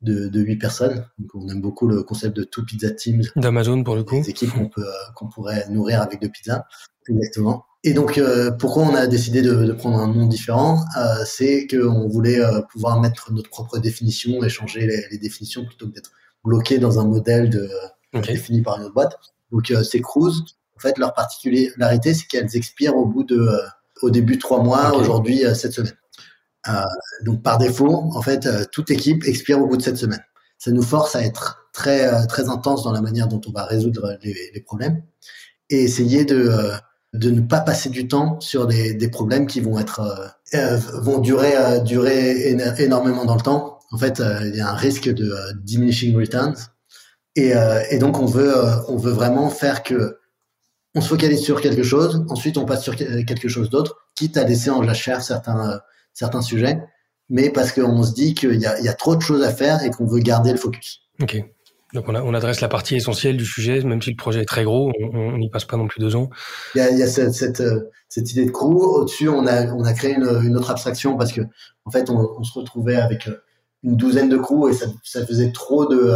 de, de 8 personnes. Donc on aime beaucoup le concept de two pizza teams.
D'Amazon pour le coup.
Des équipes qu'on peut qu'on pourrait nourrir avec deux pizzas. Exactement. Et donc pourquoi on a décidé de, de prendre un nom différent, euh, c'est qu'on voulait pouvoir mettre notre propre définition et changer les, les définitions plutôt que d'être bloqué dans un modèle de défini par une autre boîte. Donc c'est Cruise fait, leur particularité, c'est qu'elles expirent au bout de, euh, au début trois mois, aujourd'hui euh, cette semaine. Euh, donc par défaut, en fait, toute équipe expire au bout de cette semaine. Ça nous force à être très très intense dans la manière dont on va résoudre les, problèmes et essayer de de ne pas passer du temps sur des, des problèmes qui vont être vont durer durer énormément dans le temps. En fait, il y a un risque de diminishing returns et, et donc on veut on veut vraiment faire que on se focalise sur quelque chose, ensuite on passe sur quelque chose d'autre, quitte à laisser en jachère certains, euh, certains sujets, mais parce qu'on se dit qu'il y a, y a trop de choses à faire et qu'on veut garder le focus.
Ok. Donc on, on, adresse la partie essentielle du sujet, même si le projet est très gros, on n'y passe pas non plus deux ans.
Il y a, il y a cette, cette, euh, cette, idée de crew. Au-dessus, on a, on a créé une, une, autre abstraction parce que en fait, on, on, se retrouvait avec euh, une douzaine de crews et ça, ça faisait trop de,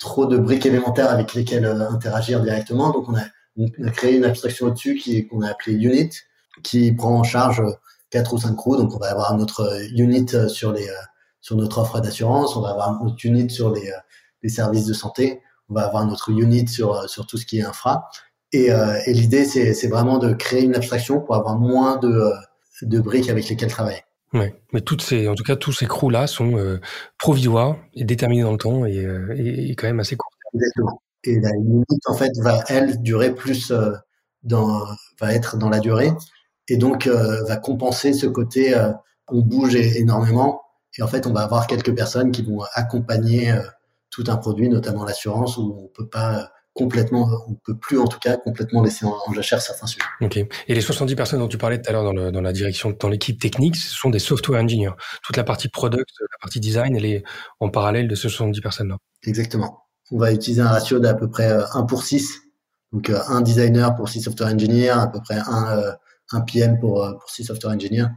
trop de briques élémentaires avec lesquelles interagir directement. Donc on a on a créé une abstraction au-dessus qui qu'on a appelée Unit, qui prend en charge quatre ou cinq crews. Donc, on va avoir notre unit sur les sur notre offre d'assurance, on va avoir notre unit sur les, les services de santé, on va avoir notre unit sur sur tout ce qui est infra. Et, et l'idée, c'est vraiment de créer une abstraction pour avoir moins de de briques avec lesquelles travailler.
Ouais, mais toutes ces, en tout cas, tous ces crews là sont provisoires et déterminés dans le temps et, et, quand même assez courts.
Exactement et la limite en fait va elle durer plus euh, dans va être dans la durée et donc euh, va compenser ce côté euh, on bouge énormément et en fait on va avoir quelques personnes qui vont accompagner tout un produit notamment l'assurance où on peut pas complètement on peut plus en tout cas complètement laisser en, en jachère certains sujets.
OK. Et les 70 personnes dont tu parlais tout à l'heure dans, le, dans la direction dans l'équipe technique, ce sont des software engineers. Toute la partie product, la partie design, elle est en parallèle de ces 70 personnes là.
Exactement on va utiliser un ratio d'à peu près 1 euh, pour 6. Donc euh, un designer pour 6 software engineers, à peu près un, euh, PM pour, pour 6 software engineers.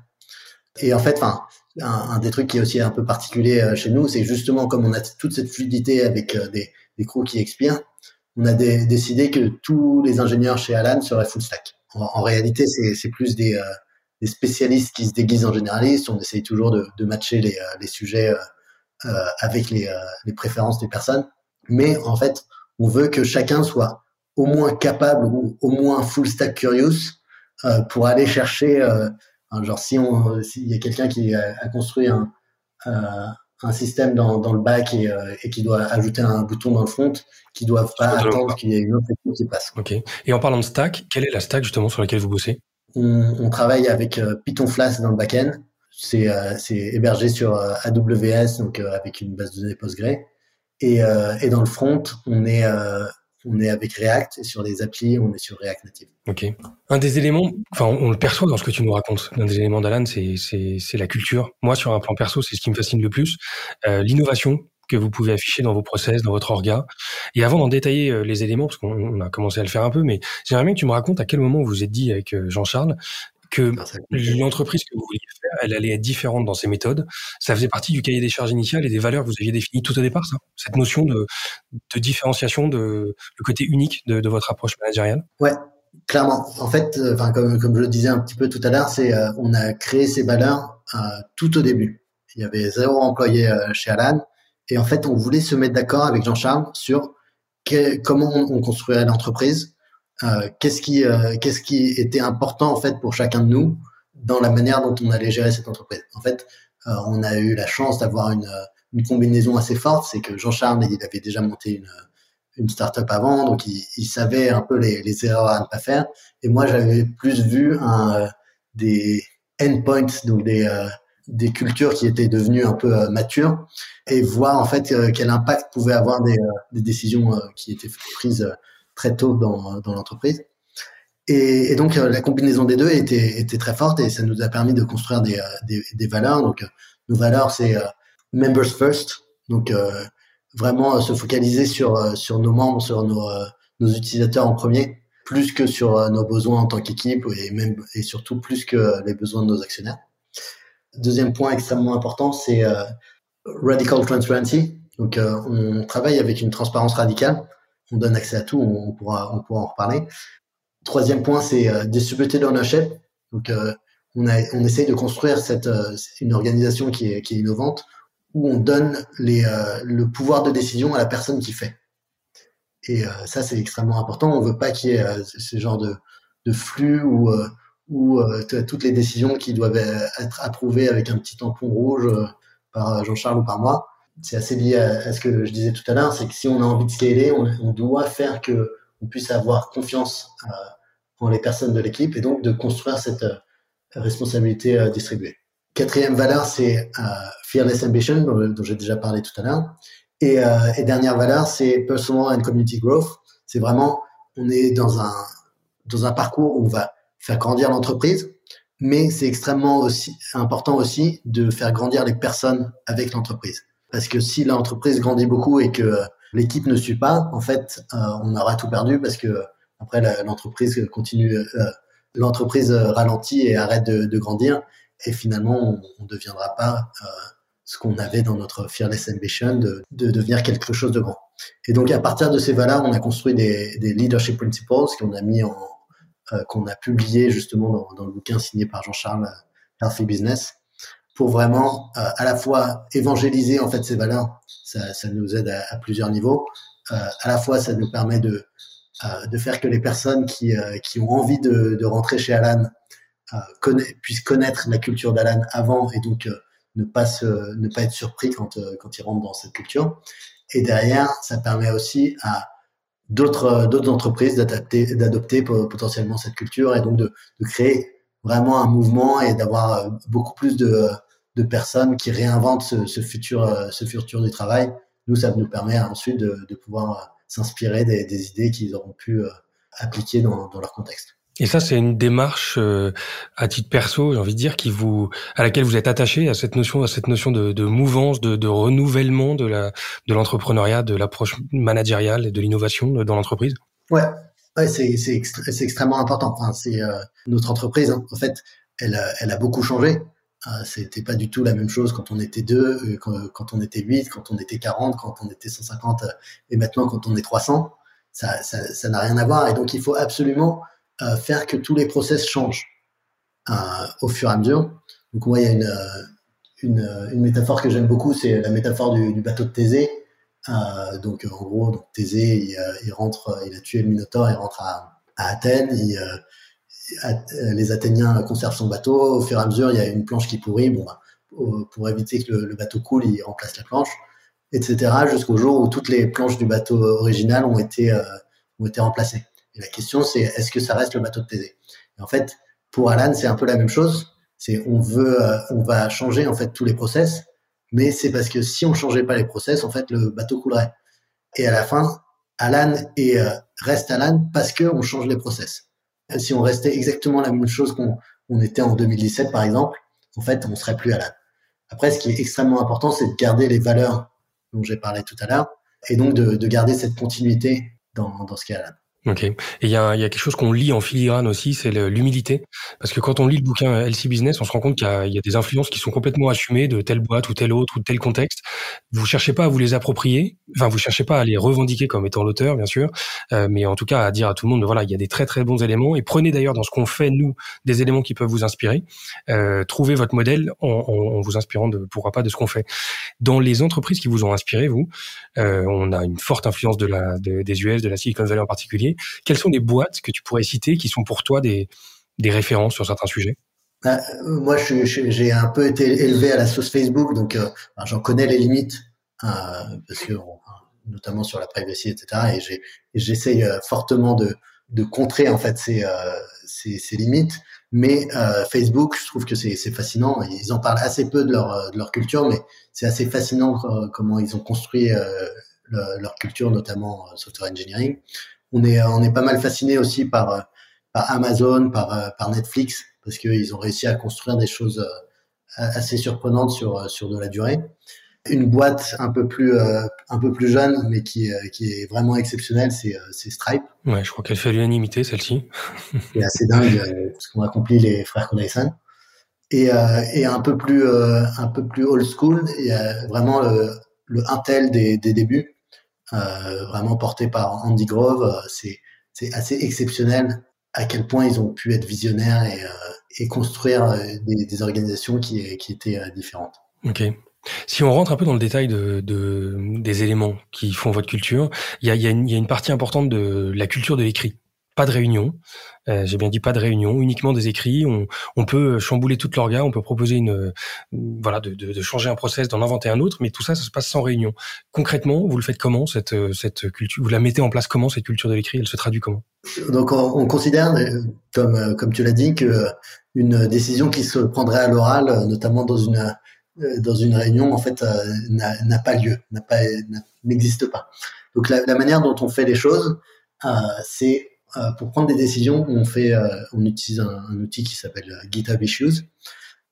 Et en fait, un, des trucs qui est aussi un peu particulier chez nous, c'est justement comme on a toute cette fluidité avec des, des crews qui expirent, on a décidé que tous les ingénieurs chez Alan seraient full stack. En, réalité, c'est plus des, spécialistes qui se déguisent en généralistes. On essaye toujours de, matcher les, sujets avec les préférences des personnes mais en fait, on veut que chacun soit au moins capable ou au moins full stack curious euh, pour aller chercher, euh, genre si on, s'il y a quelqu'un qui a, construit un, euh, un système dans, dans le back et, euh, et, qui doit ajouter un bouton dans le front, qui doivent pas attendre qu'il y ait une autre équipe qui passe.
Ok. Et en parlant de stack, quelle est la stack justement sur laquelle vous bossez?
On, on, travaille avec euh, Python Flask dans le back-end. C'est hébergé sur AWS, donc avec une base de données Postgre. Et, euh, et dans le front, on est euh, on est avec React et sur les applis, on est sur React Native.
Ok. Un des éléments, enfin, on, le perçoit dans ce que tu nous racontes. Un des éléments d'Alan, c'est c'est la culture. Moi, sur un plan perso, c'est ce qui me fascine le plus. Euh, L'innovation que vous pouvez afficher dans vos process, dans votre orga. Et avant d'en détailler euh, les éléments, parce qu'on a commencé à le faire un peu, mais j'aimerais bien que tu me racontes à quel moment vous vous êtes dit avec euh, Jean-Charles que l'entreprise que vous vouliez elle allait être différente dans ses méthodes. Ça faisait partie du cahier des charges initial et des valeurs que vous aviez définies tout au départ, Cette notion de, différenciation, de le côté unique de, votre approche managériale
Ouais, clairement. En fait, euh, comme, je le disais un petit peu tout à l'heure, c'est euh, on a créé ces valeurs euh, tout au début. Il y avait zéro employé chez Alan. Et en fait, on voulait se mettre d'accord avec Jean-Charles sur comment on, on construirait l'entreprise, qu'est-ce qui qu'est-ce qui était important en fait pour chacun de nous dans la manière dont on allait gérer cette entreprise. En fait, euh, on a eu la chance d'avoir une, une combinaison assez forte, c'est que Jean-Charles il avait déjà monté une une startup avant, donc il, il savait un peu les, les, erreurs à ne pas faire. Et moi, j'avais plus vu un, des endpoints, donc des, des cultures qui étaient devenues un peu matures, et voir en fait quel impact pouvait avoir des, des décisions qui étaient prises très tôt dans, dans l'entreprise. Et, et, donc la combinaison des deux était, était très forte et ça nous a permis de construire des, des, des valeurs. Donc nos valeurs, c'est members first, donc vraiment se focaliser sur sur nos membres, sur nos, nos utilisateurs en premier, plus que sur nos besoins en tant qu'équipe et même et surtout plus que les besoins de nos actionnaires. Deuxième point extrêmement important, c'est radical transparency. Donc on travaille avec une transparence radicale. On donne accès à tout, on pourra on pourra en reparler. Troisième point, c'est euh, distributed ownership. Donc, euh, on, a, on essaye de construire euh, une organisation qui est, innovante où on donne le pouvoir de décision à la personne qui fait. Et ça, c'est extrêmement important. On veut pas qu'il y ait ce genre de, flux où, toutes les décisions qui doivent être approuvées avec un petit tampon rouge par Jean-Charles ou par moi. C'est assez lié à, ce que je disais tout à l'heure, c'est que si on a envie de scaler, on doit faire que on puisse avoir confiance en les personnes de l'équipe et donc de construire cette euh, responsabilité euh, distribuée. Quatrième valeur, c'est euh, Fearless Ambition, dont, j'ai déjà parlé tout à l'heure. Et, et, dernière valeur, c'est Personal and Community Growth. C'est vraiment, on est dans un, dans un parcours où on va faire grandir l'entreprise, mais c'est extrêmement aussi important aussi de faire grandir les personnes avec l'entreprise. Parce que si l'entreprise grandit beaucoup et que l'équipe ne suit pas, en fait, on aura tout perdu parce que après, l'entreprise continue, euh, l'entreprise ralentit et arrête de, grandir, et finalement, on ne deviendra pas euh, ce qu'on avait dans notre fearless ambition de, de, devenir quelque chose de grand. Et donc, à partir de ces valeurs, on a construit des, leadership principles qu'on a mis en, euh, qu'on a publié justement dans, dans, le bouquin signé par Jean-Charles Healthy Business pour vraiment à la fois évangéliser en fait ces valeurs. Ça, ça nous aide à, plusieurs niveaux. à la fois, ça nous permet de euh, de faire que les personnes qui, euh, qui ont envie de, de rentrer chez Alan euh, puissent connaître la culture d'Alan avant et donc ne pas se, ne pas être surpris quand quand ils rentrent dans cette culture. Et derrière, ça permet aussi à d'autres d'autres entreprises d'adapter d'adopter potentiellement cette culture et donc de, de créer vraiment un mouvement et d'avoir beaucoup plus de, de personnes qui réinventent ce, ce, futur ce futur du travail. Nous, ça nous permet ensuite de, de pouvoir s'inspirer des, des, idées qu'ils auront pu euh, appliquer dans, dans, leur contexte.
Et ça, c'est une démarche euh, à titre perso, j'ai envie de dire, qui vous, à laquelle vous êtes attaché à cette notion, à cette notion de, de mouvance, de, de, renouvellement de la, de l'entrepreneuriat, de l'approche managériale et de l'innovation dans l'entreprise?
Ouais, ouais, c'est c'est extrêmement important. Enfin, c'est euh, notre entreprise. Hein. En fait, elle, elle a beaucoup changé. Euh, c'était pas du tout la même chose quand on était deux, euh, quand, on était huit, quand on était 40, quand on était 150 euh, et maintenant quand on est 300. Ça, ça, ça n'a rien à voir. Et donc, il faut absolument faire que tous les process changent au fur et à mesure. Donc, moi, il y a une, une, métaphore que j'aime beaucoup, c'est la métaphore du, bateau de Thésée. Euh, donc, en gros, donc, Thésée, il, rentre, il a tué le Minotaure, il rentre à, Athènes, les Athéniens conservent son bateau. Au fur et à mesure, il y a une planche qui pourrit. Bon, bah, pour éviter que le, bateau coule, il remplace la planche, etc. Jusqu'au jour où toutes les planches du bateau original ont été euh, ont été remplacées. Et la question, c'est est-ce que ça reste le bateau de Thésée? Et en fait, pour Alan, c'est un peu la même chose. C'est on veut, euh, on va changer en fait tous les process, mais c'est parce que si on changeait pas les process, en fait, le bateau coulerait. Et à la fin, Alan et euh, reste Alan parce que on change les process. Si on restait exactement la même chose qu'on on était en 2017, par exemple, en fait, on serait plus à la. Après, ce qui est extrêmement important, c'est de garder les valeurs dont j'ai parlé tout à l'heure, et donc de, de, garder cette continuité dans, dans ce qui est à
Ok. Et il y a, y a, quelque chose qu'on lit en filigrane aussi, c'est l'humilité. Parce que quand on lit le bouquin LC Business, on se rend compte qu'il y, y, a des influences qui sont complètement assumées de telle boîte ou telle autre ou tel contexte. Vous cherchez pas à vous les approprier. Enfin, vous cherchez pas à les revendiquer comme étant l'auteur, bien sûr. Euh, mais en tout cas, à dire à tout le monde, voilà, il y a des très très bons éléments. Et prenez d'ailleurs dans ce qu'on fait, nous, des éléments qui peuvent vous inspirer. Euh, trouvez votre modèle en, en, vous inspirant de, pourquoi pas, de ce qu'on fait. Dans les entreprises qui vous ont inspiré, vous, euh, on a une forte influence de la, de, des US, de la Silicon Valley en particulier. Quelles sont les boîtes que tu pourrais citer qui sont pour toi des, des références sur certains sujets?
Bah, euh, Moi, j'ai un peu été élevé à la sauce Facebook, donc euh, j'en connais les limites, euh, parce que notamment sur la privacy, etc. Et j'essaye fortement de, contrer en fait ces, limites. Mais Facebook, je trouve que c'est fascinant. Ils en parlent assez peu de leur culture, mais c'est assez fascinant comment ils ont construit leur culture, notamment software engineering. On est, on est pas mal fasciné aussi par, par Amazon, par, par Netflix, parce qu'ils ont réussi à construire des choses assez surprenantes sur, sur de la durée. Une boîte un peu plus euh, un peu plus jeune mais qui est, qui est vraiment exceptionnelle c'est euh, c'est Stripe.
Ouais je crois qu'elle fait l'unanimité celle-ci. <laughs>
C'est assez dingue euh, ce qu'ont accompli les frères Connaissan. Et et un peu plus un peu plus old school il y a vraiment le, le Intel des, des débuts vraiment porté par Andy Grove c'est c'est assez exceptionnel à quel point ils ont pu être visionnaires et, et construire des, organisations qui étaient différentes
ok si on rentre un peu dans le détail de, des éléments qui font votre culture, il y a, une partie importante de la culture de l'écrit. Pas de réunion, euh, j'ai bien dit pas de réunion, uniquement des écrits. On, on peut chambouler toute l'orga, on peut proposer une, voilà, de, de, de, changer un process, d'en inventer un autre, mais tout ça, ça se passe sans réunion. Concrètement, vous le faites comment cette, cette culture Vous la mettez en place comment cette culture de l'écrit? Elle se traduit comment?
Donc, on, on, considère, comme comme tu l'as dit, que une décision qui se prendrait à l'oral, notamment dans une euh, dans une réunion en fait euh, n'a pas lieu, n'a pas n'existe pas. Donc la, la, manière dont on fait les choses, euh, c'est pour prendre des décisions, on fait, on utilise un, outil qui s'appelle GitHub Issues.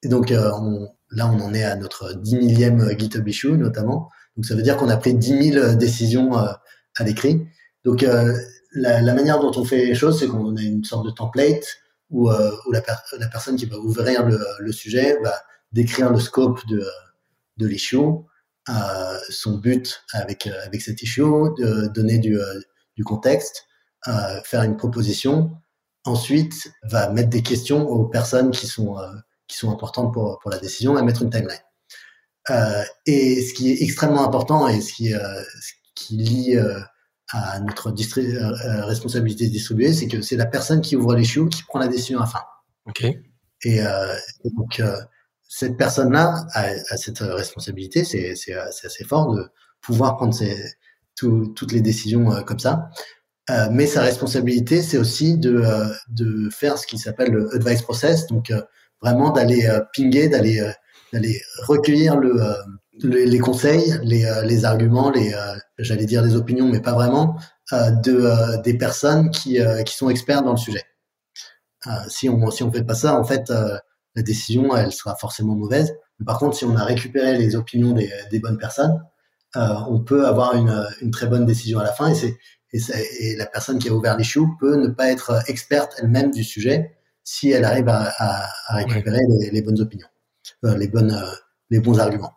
Et donc on, là, on en est à notre 10 millième GitHub issue notamment. Donc ça veut dire qu'on a pris 10 000 décisions à l'écrit. Donc la, manière dont on fait les choses, c'est qu'on a une sorte de template où, la, personne qui va ouvrir le, sujet va d'écrire le scope de, de l'issue, euh, son but avec, euh, avec cet issue, donner euh, du contexte, euh, faire une proposition. Ensuite, va mettre des questions aux personnes qui sont, euh, qui sont importantes pour, pour la décision et mettre une timeline. Euh, et ce qui est extrêmement important et ce qui, ce qui lie à notre responsabilité distribuée, c'est que c'est la personne qui ouvre l'issue qui prend la décision à la fin.
Ok.
Et, et donc, cette personne-là a, a, cette responsabilité, c'est assez fort de pouvoir prendre ses, tout, toutes les décisions euh, comme ça. Euh, mais sa responsabilité, c'est aussi de, euh, faire ce qui s'appelle le advice process, donc euh, vraiment d'aller pinguer, d'aller recueillir le, les conseils, les, arguments, les j'allais dire les opinions, mais pas vraiment, de des personnes qui, sont experts dans le sujet. si on si fait pas ça, en fait, la décision, elle sera forcément mauvaise. Mais par contre, si on a récupéré les opinions des, bonnes personnes, on peut avoir une, une, très bonne décision à la fin. Et, et, et la personne qui a ouvert les choux peut ne pas être experte elle-même du sujet si elle arrive à, à, à récupérer les, les, bonnes opinions, euh, les, bonnes, euh, les bons arguments.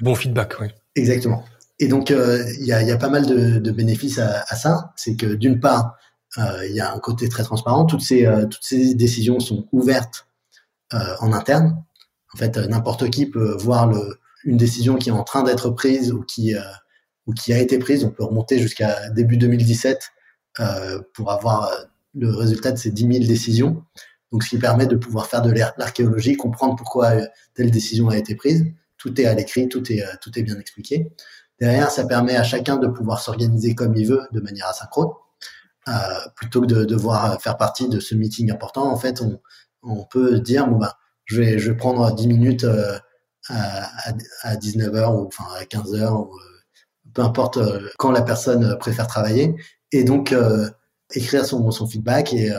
Bon feedback, oui.
Exactement. Et donc, euh, il y, a, y, a, pas mal de, de bénéfices à, à ça. C'est que d'une part, il y a un côté très transparent. Toutes ces, toutes ces décisions sont ouvertes en interne. En fait, n'importe qui peut voir le, une décision qui est en train d'être prise ou qui ou qui a été prise. On peut remonter jusqu'à début 2017 pour avoir le résultat de ces 10 000 décisions. Donc, ce qui permet de pouvoir faire de l'archéologie, comprendre pourquoi telle décision a été prise. Tout est à l'écrit, tout est, tout est bien expliqué. Derrière, ça permet à chacun de pouvoir s'organiser comme il veut, de manière asynchrone. Euh, plutôt que de devoir faire partie de ce meeting important, en fait, on, on peut dire bon bah je vais je vais prendre 10 minutes euh, à, à, 19h ou enfin à 15h ou euh, peu importe euh, quand la personne préfère travailler et donc écrire son, son feedback et,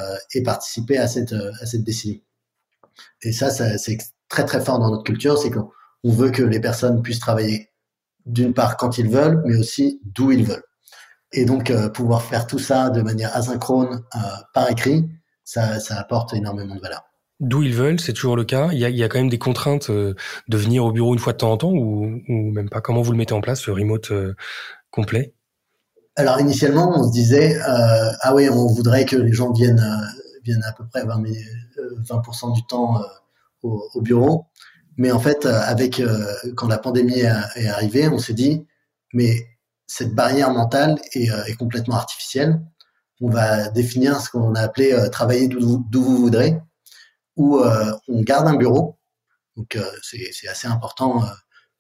participer à cette à cette décision. Et ça, ça c'est très très fort dans notre culture, c'est qu'on veut que les personnes puissent travailler d'une part quand ils veulent, mais aussi d'où ils veulent. Et donc pouvoir faire tout ça de manière asynchrone par écrit, ça apporte énormément de valeur
d'où ils veulent, c'est toujours le cas. Il y a, y a quand même des contraintes euh, de venir au bureau une fois de temps en temps ou, ou même pas. Comment vous le mettez en place, le remote euh, complet?
Alors initialement, on se disait euh, ah oui, on voudrait que les gens viennent euh, viennent à peu près 20, 20% du temps au, au, bureau. Mais en fait, avec quand la pandémie est arrivée, on s'est dit mais cette barrière mentale est, est, complètement artificielle. On va définir ce qu'on a appelé travailler d'où vous voudrez où euh, on garde un bureau. Donc euh, c'est assez important euh,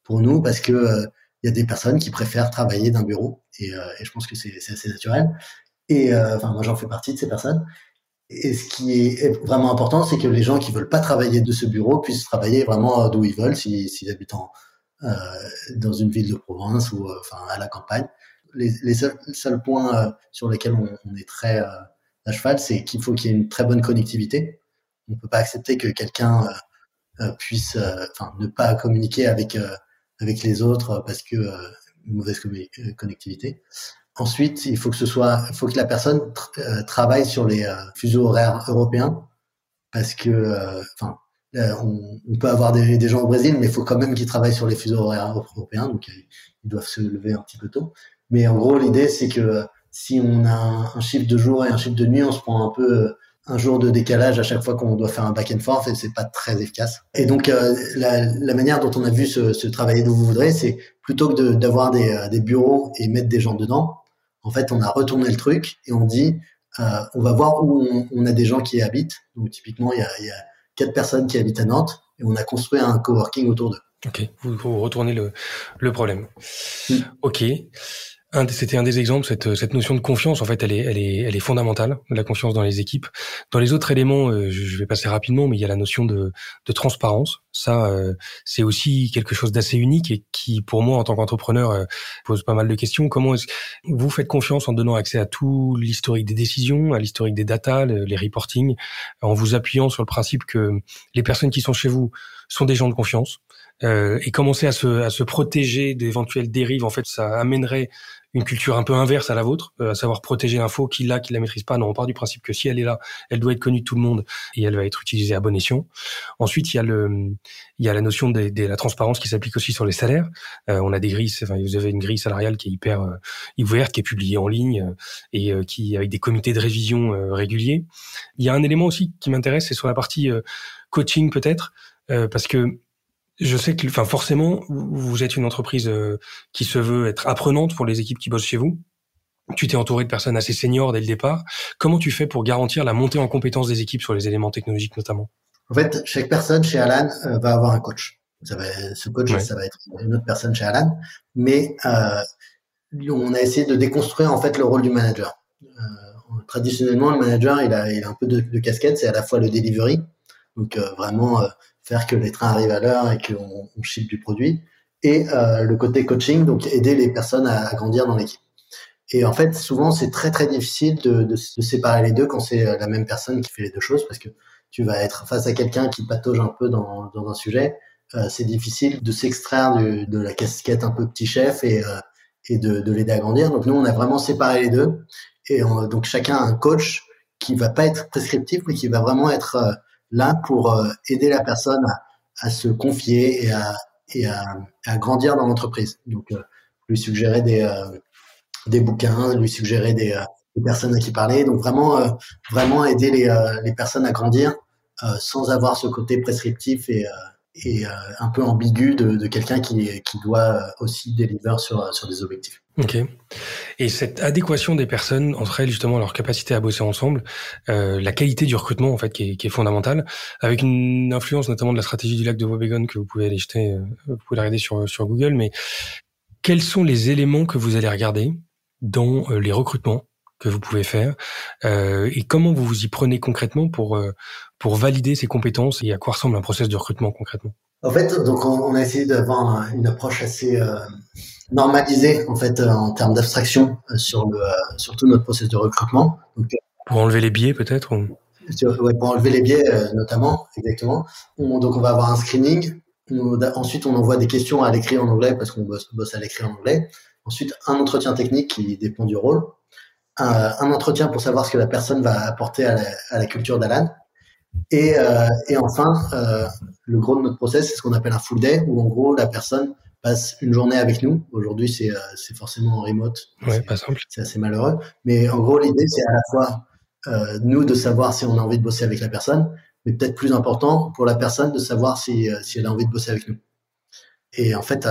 pour nous parce que il y a des personnes qui préfèrent travailler d'un bureau et, je pense que c'est assez naturel. Et enfin, moi, j'en fais partie de ces personnes. Et ce qui est vraiment important, c'est que les gens qui veulent pas travailler de ce bureau puissent travailler vraiment d'où ils veulent, s'ils si, habitent en, euh, dans une ville de province ou à la campagne. Les, les seuls, seuls, points sur lesquels on, on est très à cheval, c'est qu'il faut qu'il y ait une très bonne connectivité. On ne peut pas accepter que quelqu'un euh, euh, puisse, euh, enfin, ne pas communiquer avec avec les autres parce que une mauvaise connectivité. Ensuite, il faut que ce soit, il faut que la personne travaille sur les fuseaux horaires européens parce que, enfin, on, peut avoir des, des, gens au Brésil, mais il faut quand même qu'ils travaillent sur les fuseaux horaires européens, donc ils doivent se lever un petit peu tôt. Mais en gros, l'idée, c'est que si on a un chiffre de jour et un chiffre de nuit, on se prend un peu un jour de décalage à chaque fois qu'on doit faire un back and forth et c'est pas très efficace. Et donc euh, la, la, manière dont on a vu se, se travailler d'où vous voudrez, c'est plutôt que d'avoir des, euh, des, bureaux et mettre des gens dedans, en fait on a retourné le truc et on dit euh, on va voir où on, on, a des gens qui habitent. Donc typiquement il y a, il y a quatre personnes qui habitent à Nantes et on a construit un coworking autour d'eux.
Ok, vous, vous retournez le, le problème. Mm. Ok. C'était un des exemples. Cette, cette notion de confiance, en fait, elle est, elle est, elle est fondamentale. La confiance dans les équipes. Dans les autres éléments, euh, je vais passer rapidement, mais il y a la notion de, de transparence. Ça, euh, c'est aussi quelque chose d'assez unique et qui, pour moi, en tant qu'entrepreneur, euh, pose pas mal de questions. Comment est-ce vous faites confiance en donnant accès à tout l'historique des décisions, à l'historique des data, les reporting, en vous appuyant sur le principe que les personnes qui sont chez vous sont des gens de confiance. Euh, et commencer à se, à se protéger d'éventuelles dérives, en fait, ça amènerait une culture un peu inverse à la vôtre, euh, à savoir protéger l'info qui l'a, qui la maîtrise pas. Non, on part du principe que si elle est là, elle doit être connue de tout le monde et elle va être utilisée à bon escient. Ensuite, il y a le, il y a la notion de, de la transparence qui s'applique aussi sur les salaires. Euh, on a des grilles, enfin, vous avez une grille salariale qui est hyper euh, ouverte, qui est publiée en ligne euh, et qui avec des comités de révision réguliers. Il y a un élément aussi qui m'intéresse, c'est sur la partie coaching peut-être, parce que je sais que, enfin, forcément, vous êtes une entreprise euh, qui se veut être apprenante pour les équipes qui bossent chez vous. Tu t'es entouré de personnes assez seniors dès le départ. Comment tu fais pour garantir la montée en compétence des équipes sur les éléments technologiques notamment?
En fait, chaque personne chez Alan euh, va avoir un coach. Ça va, ce coach, ça va être une autre personne chez Alan. Mais euh, on a essayé de déconstruire en fait le rôle du manager. Euh, traditionnellement, le manager, il a, il a un peu de, de casquette. C'est à la fois le delivery, donc vraiment faire que les trains arrivent à l'heure et qu'on on ship du produit. Et euh, le côté coaching, donc aider les personnes à, à grandir dans l'équipe. Et en fait, souvent, c'est très très difficile de, de, séparer les deux quand c'est euh, la même personne qui fait les deux choses, parce que tu vas être face à quelqu'un qui patauge un peu dans, dans un sujet. Euh, c'est difficile de s'extraire de la casquette un peu petit chef et, et de, de l'aider à grandir. Donc nous, on a vraiment séparé les deux. Et donc chacun a un coach qui va pas être prescriptif, mais qui va vraiment être là pour euh, aider la personne à, se confier et à, à, grandir dans l'entreprise. Donc, euh, lui suggérer des, euh, des bouquins, lui suggérer des, des, personnes à qui parler. Donc, vraiment, vraiment aider les, les personnes à grandir sans avoir ce côté prescriptif et, et un peu ambigu de, de quelqu'un qui, qui doit aussi deliver sur, sur des objectifs.
Ok. Et cette adéquation des personnes entre elles, justement, leur capacité à bosser ensemble, euh, la qualité du recrutement, en fait, qui est, qui est, fondamentale, avec une influence notamment de la stratégie du lac de Wobegon que vous pouvez aller jeter, euh, vous pouvez la regarder sur, sur Google, mais quels sont les éléments que vous allez regarder dans euh, les recrutements que vous pouvez faire euh, et comment vous vous y prenez concrètement pour, euh, pour valider ces compétences et à quoi ressemble un process de recrutement concrètement?
En fait, donc on, on a essayé d'avoir une approche assez normalisé en fait euh, en termes d'abstraction euh, sur le euh, sur tout notre processus de recrutement.
Donc, pour enlever les biais peut-être ou...
ouais, pour enlever les biais notamment exactement. On, donc on va avoir un screening. ensuite on envoie des questions à l'écrit en anglais parce qu'on bosse, bosse à l'écrit en anglais. Ensuite un entretien technique qui dépend du rôle. Un, un entretien pour savoir ce que la personne va apporter à la, à la culture d'Alan. Et, euh, et enfin, euh, le gros de notre process, c'est ce qu'on appelle un full day, où en gros la personne passe une journée avec nous. Aujourd'hui, c'est euh, c'est forcément en remote.
Ouais, pas simple.
C'est assez malheureux. Mais en gros, l'idée, c'est à la fois euh, nous de savoir si on a envie de bosser avec la personne, mais peut-être plus important pour la personne de savoir si, euh, si elle a envie de bosser avec nous. Et en fait,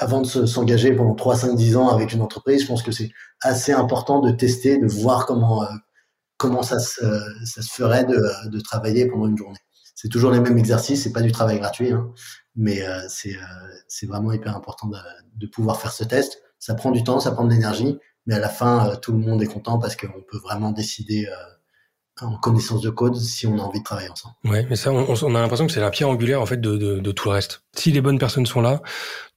avant de s'engager pendant 3, 5, 10 ans avec une entreprise, je pense que c'est assez important de tester, de voir comment, comment ça, se, ça se ferait de, de travailler pendant une journée. C'est toujours les mêmes exercices, c'est pas du travail gratuit, hein, mais c'est c'est vraiment hyper important de, de, pouvoir faire ce test. Ça prend du temps, ça prend de l'énergie, mais à la fin, tout le monde est content parce qu'on peut vraiment décider en connaissance de code si on a envie de travailler ensemble.
Ouais, mais ça, on, on a l'impression que c'est la pierre angulaire en fait de, de, de, tout le reste. Si les bonnes personnes sont là,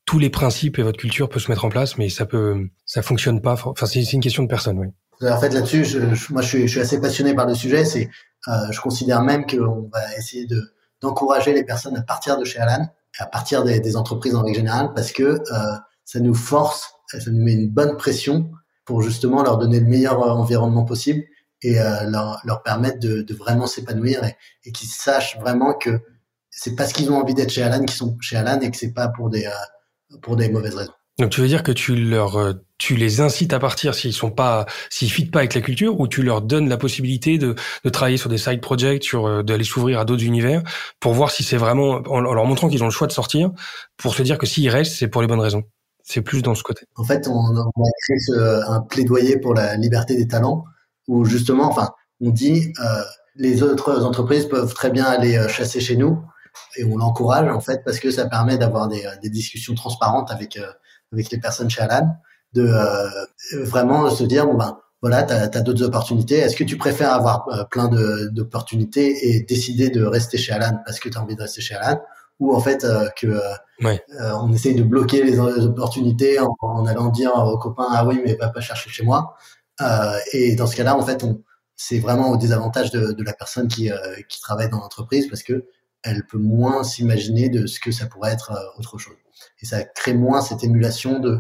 tous les principes et votre culture peuvent se mettre en place, mais ça peut, ça fonctionne pas. Enfin, c'est une question de personne, oui.
En fait, là-dessus, je, moi, je suis, je suis, assez passionné par le sujet. C'est, euh, je considère même qu'on va essayer de d'encourager les personnes à partir de chez Alan, à partir des, entreprises en règle générale, parce que euh, ça nous force, ça nous met une bonne pression pour justement leur donner le meilleur environnement possible et euh, leur, permettre de, vraiment s'épanouir et, qu'ils sachent vraiment que c'est parce qu'ils ont envie d'être chez Alan qu'ils sont chez Alan et que c'est pas pour des euh, pour des mauvaises raisons.
Donc tu veux dire que tu leur euh, tu les incites à partir s'ils sont pas s'ils fitent pas avec la culture ou tu leur donnes la possibilité de, de travailler sur des side projects sur d'aller s'ouvrir à d'autres univers pour voir si c'est vraiment en leur montrant qu'ils ont le choix de sortir pour se dire que s'ils restent c'est pour les bonnes raisons. C'est plus dans ce côté.
En fait, on, on a créé ce, un plaidoyer pour la liberté des talents où justement, enfin, on dit euh, les autres entreprises peuvent très bien aller euh, chasser chez nous et on l'encourage en fait parce que ça permet d'avoir des, euh, des, discussions transparentes avec euh, avec les personnes chez Alan, de euh, vraiment se dire bon ben voilà, tu as, d'autres opportunités. Est-ce que tu préfères avoir plein d'opportunités et décider de rester chez Alan parce que tu as envie de rester chez Alan? Ou en fait que ouais. on essaye de bloquer les, opportunités en, en, allant dire aux copains ah oui mais va pas chercher chez moi euh, et dans ce cas-là, en fait, c'est vraiment au désavantage de, de la personne qui, euh, qui travaille dans l'entreprise parce que elle peut moins s'imaginer de ce que ça pourrait être euh, autre chose. Et ça crée moins cette émulation de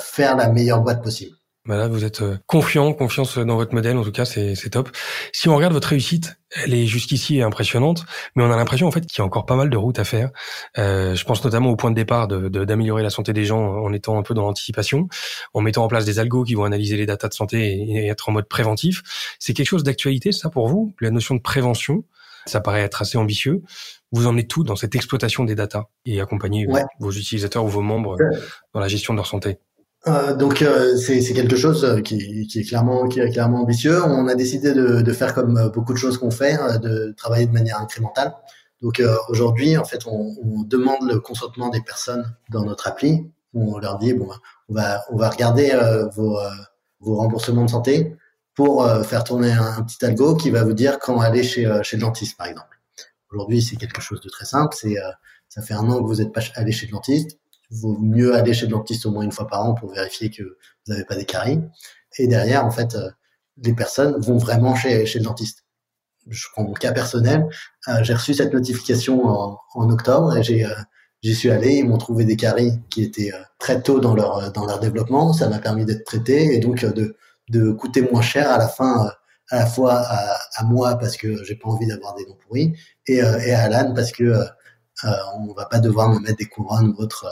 faire la meilleure boîte possible.
Voilà, vous êtes confiant, confiance dans votre modèle, en tout cas, c'est top. Si on regarde votre réussite, elle est jusqu'ici impressionnante, mais on a l'impression en fait qu'il y a encore pas mal de routes à faire. Euh, je pense notamment au point de départ d'améliorer de, d'améliorer la santé des gens en étant un peu dans l'anticipation, en mettant en place des algos qui vont analyser les datas de santé et, être en mode préventif. C'est quelque chose d'actualité, ça pour vous La notion de prévention, ça paraît être assez ambitieux. Vous en êtes tout dans cette exploitation des datas et accompagner vos utilisateurs ou vos membres dans la gestion de leur santé
euh, donc euh, c'est quelque chose euh, qui, qui, est clairement qui est clairement ambitieux. On a décidé de, de faire comme beaucoup de choses qu'on fait, de travailler de manière incrémentale. Donc aujourd'hui, en fait, on, on, demande le consentement des personnes dans notre appli. On leur dit bon, bah, on va on va regarder vos vos remboursements de santé pour faire tourner un, petit algo qui va vous dire quand aller chez chez le dentiste, par exemple. Aujourd'hui, c'est quelque chose de très simple. C'est ça fait un an que vous n'êtes pas allé chez le dentiste vaut mieux aller chez le dentiste au moins une fois par an pour vérifier que vous n'avez pas des caries. Et derrière, en fait, euh, les personnes vont vraiment chez, chez le dentiste. Je prends mon cas personnel. Euh, j'ai reçu cette notification en, octobre et j'ai euh, j'y suis allé. Ils m'ont trouvé des caries qui étaient très tôt dans leur dans leur développement. Ça m'a permis d'être traité et donc de de coûter moins cher à la fin à la fois à, à moi parce que j'ai pas envie d'avoir des dents pourris et, et à Alan parce que euh, on va pas devoir me mettre des couronnes ou autre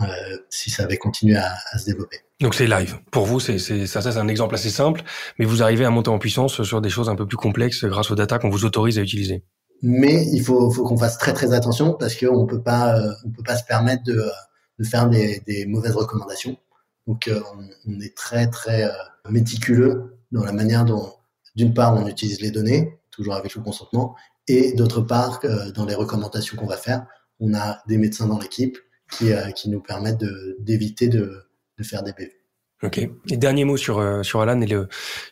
euh, si ça avait continué à, à se développer.
Donc c'est live. Pour vous, c'est ça, ça c'est un exemple assez simple, mais vous arrivez à monter en puissance sur des choses un peu plus complexes grâce aux data qu'on vous autorise à utiliser.
Mais il faut, faut qu'on fasse très très attention parce qu'on peut pas, euh, on peut pas se permettre de, de faire des, des, mauvaises recommandations. Donc on, on, est très très méticuleux dans la manière dont, d'une part, on utilise les données, toujours avec le consentement, et d'autre part, dans les recommandations qu'on va faire, on a des médecins dans l'équipe qui, euh, qui nous permettent d'éviter de, de, faire des PV.
Ok. Et dernier mot sur euh, sur Alan et le,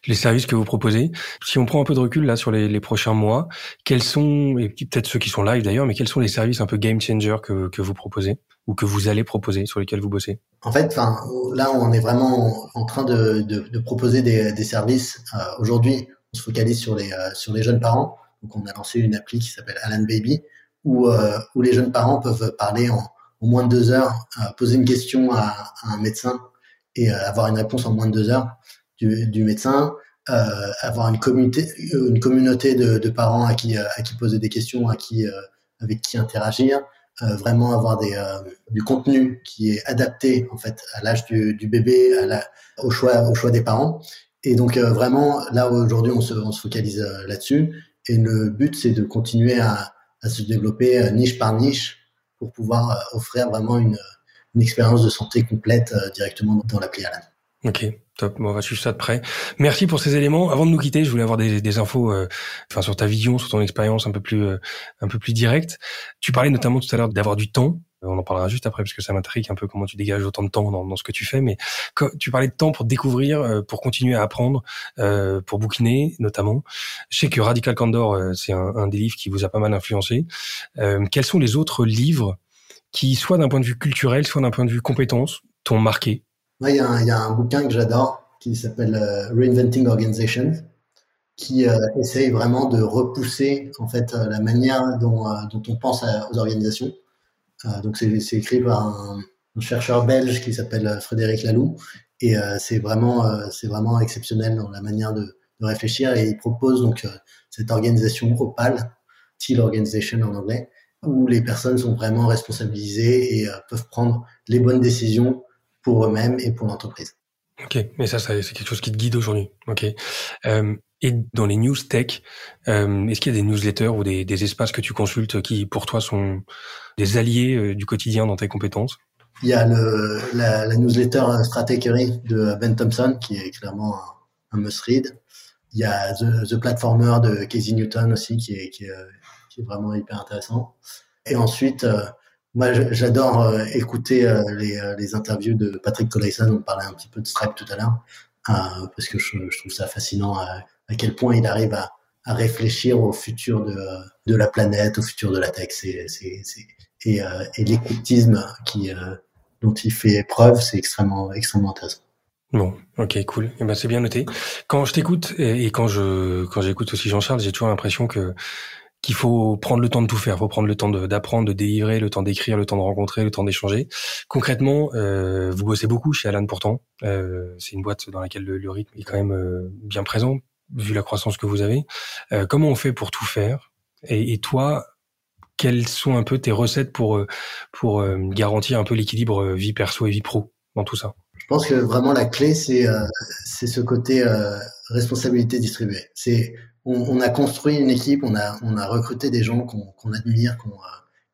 les services que vous proposez. Si on prend un peu de recul là sur les, les prochains mois, quels sont et peut-être ceux qui sont live d'ailleurs, mais quels sont les services un peu game changer que que vous proposez? Ou que vous allez proposer sur lesquels vous bossez?
En fait, là on est vraiment en train de proposer des, services. Euh, Aujourd'hui, on se focalise sur les sur les jeunes parents. Donc on a lancé une appli qui s'appelle Alan Baby, où, euh, où les jeunes parents peuvent parler en, moins de deux heures, euh, poser une question à, un médecin et euh, avoir une réponse en moins de deux heures du, médecin, euh, avoir une communauté, une communauté de, de, parents à qui, à qui poser des questions, à qui, avec qui interagir, vraiment avoir des, du contenu qui est adapté en fait à l'âge du, du, bébé, à la, au choix, au choix des parents. Et donc vraiment, là aujourd'hui, on se, on se focalise là-dessus. Et le but, c'est de continuer à, à, se développer euh, niche par niche pour pouvoir euh, offrir vraiment une, une expérience de santé complète euh, directement dans l'appli Alan.
Ok, Top, bon, on va suivre ça de près. Merci pour ces éléments. Avant de nous quitter, je voulais avoir des, des infos, euh, sur ta vision, sur ton expérience un peu plus, euh, un peu plus directe. Tu parlais notamment tout à l'heure d'avoir du temps. On en parlera juste après parce que ça m'intrigue un peu comment tu dégages autant de temps dans, dans ce que tu fais. Mais tu parlais de temps pour découvrir, euh, pour continuer à apprendre, pour bouquiner notamment. Je sais que Radical Candor, c'est un, un, des livres qui vous a pas mal influencé. quels sont les autres livres qui, soit d'un point de vue culturel, soit d'un point de vue compétence, t'ont marqué?
Il y, a un bouquin que j'adore qui s'appelle euh, Reinventing Organizations, qui euh, essaye vraiment de repousser en fait euh, la manière dont, on pense aux organisations. donc c'est écrit par un, chercheur belge qui s'appelle Frédéric Laloux et c'est vraiment c'est vraiment exceptionnel dans la manière de, réfléchir et il propose donc cette organisation opale, Teal Organization en anglais, où les personnes sont vraiment responsabilisées et peuvent prendre les bonnes décisions pour eux-mêmes et pour l'entreprise.
Ok, mais ça, c'est quelque chose qui te guide aujourd'hui. Ok. Euh, et dans les news tech, euh, est-ce qu'il y a des newsletters ou des, des, espaces que tu consultes qui, pour toi, sont des alliés euh, du quotidien dans tes compétences?
Il y a le, la, la newsletter Strategy de Ben Thompson, qui est clairement un, un must-read. Il y a The, The, Platformer de Casey Newton aussi, qui est, qui est, qui est vraiment hyper intéressant. Et ensuite, moi, j'adore euh, écouter euh, les, euh, les, interviews de Patrick Collison. On parlait un petit peu de Stripe tout à l'heure, parce que je, trouve ça fascinant à, quel point il arrive à, réfléchir au futur de, la planète, au futur de la tech. Et, et l'écoutisme dont il fait preuve, c'est extrêmement, extrêmement intéressant.
Bon, ok, cool. Eh ben c'est bien noté. Quand je t'écoute et, et quand je quand j'écoute aussi Jean-Charles, j'ai toujours l'impression que qu'il faut prendre le temps de tout faire, faut prendre le temps d'apprendre, de, délivrer, le temps d'écrire, le temps de rencontrer, le temps d'échanger. Concrètement, euh, vous bossez beaucoup chez Alan pourtant. Euh, c'est une boîte dans laquelle le, rythme est quand même euh, bien présent vu la croissance que vous avez. Euh, comment on fait pour tout faire? Et, et, toi, quelles sont un peu tes recettes pour euh, pour garantir un peu l'équilibre vie perso et vie pro dans tout ça?
Je pense que vraiment la clé c'est c'est ce côté responsabilité distribuée. C'est on, a construit une équipe, on a, recruté des gens qu'on admire, euh,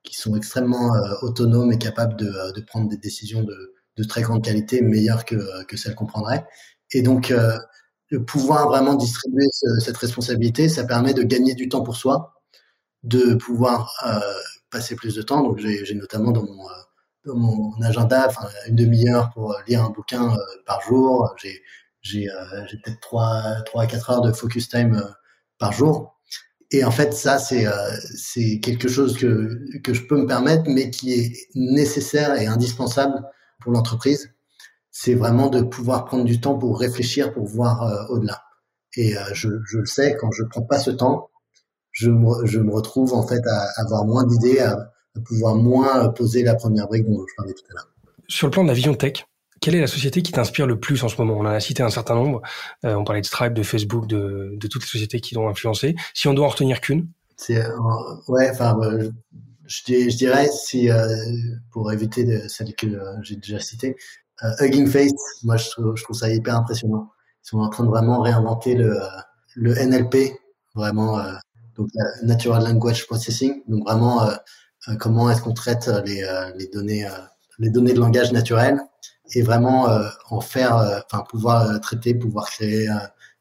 qui sont extrêmement euh, autonomes et capables de, euh, prendre des décisions de, très grande qualité, meilleures que, celles qu'on prendrait. Et donc, pouvoir vraiment distribuer cette responsabilité, ça permet de gagner du temps pour soi, de pouvoir passer plus de temps. Donc, j'ai notamment dans mon, dans mon agenda une demi-heure pour lire un bouquin par jour. J'ai peut-être 3, 3 à 4 heures de focus time par jour. Et en fait, ça, c'est euh, quelque chose que, que je peux me permettre, mais qui est nécessaire et indispensable pour l'entreprise. C'est vraiment de pouvoir prendre du temps pour réfléchir, pour voir euh, au-delà. Et euh, je, je, le sais, quand je prends pas ce temps, je me, je me retrouve en fait à, avoir moins d'idées, à, à, pouvoir moins poser la première brique dont je parlais tout à l'heure.
Sur le plan de la vision tech, quelle est la société qui t'inspire le plus en ce moment? On en a cité un certain nombre. Euh, on parlait de Stripe, de Facebook, de, toutes les sociétés qui l'ont influencé. Si on doit en retenir qu'une?
Euh, ouais, enfin, euh, je, dirais pour éviter de, celle que j'ai déjà citée, Hugging Face. Moi, je trouve, ça hyper impressionnant. Ils sont en train de vraiment réinventer le, NLP, vraiment donc Natural Language Processing. Donc vraiment, comment est-ce qu'on traite les données les données de langage naturel et vraiment euh, en faire, euh, enfin pouvoir euh, traiter, pouvoir créer,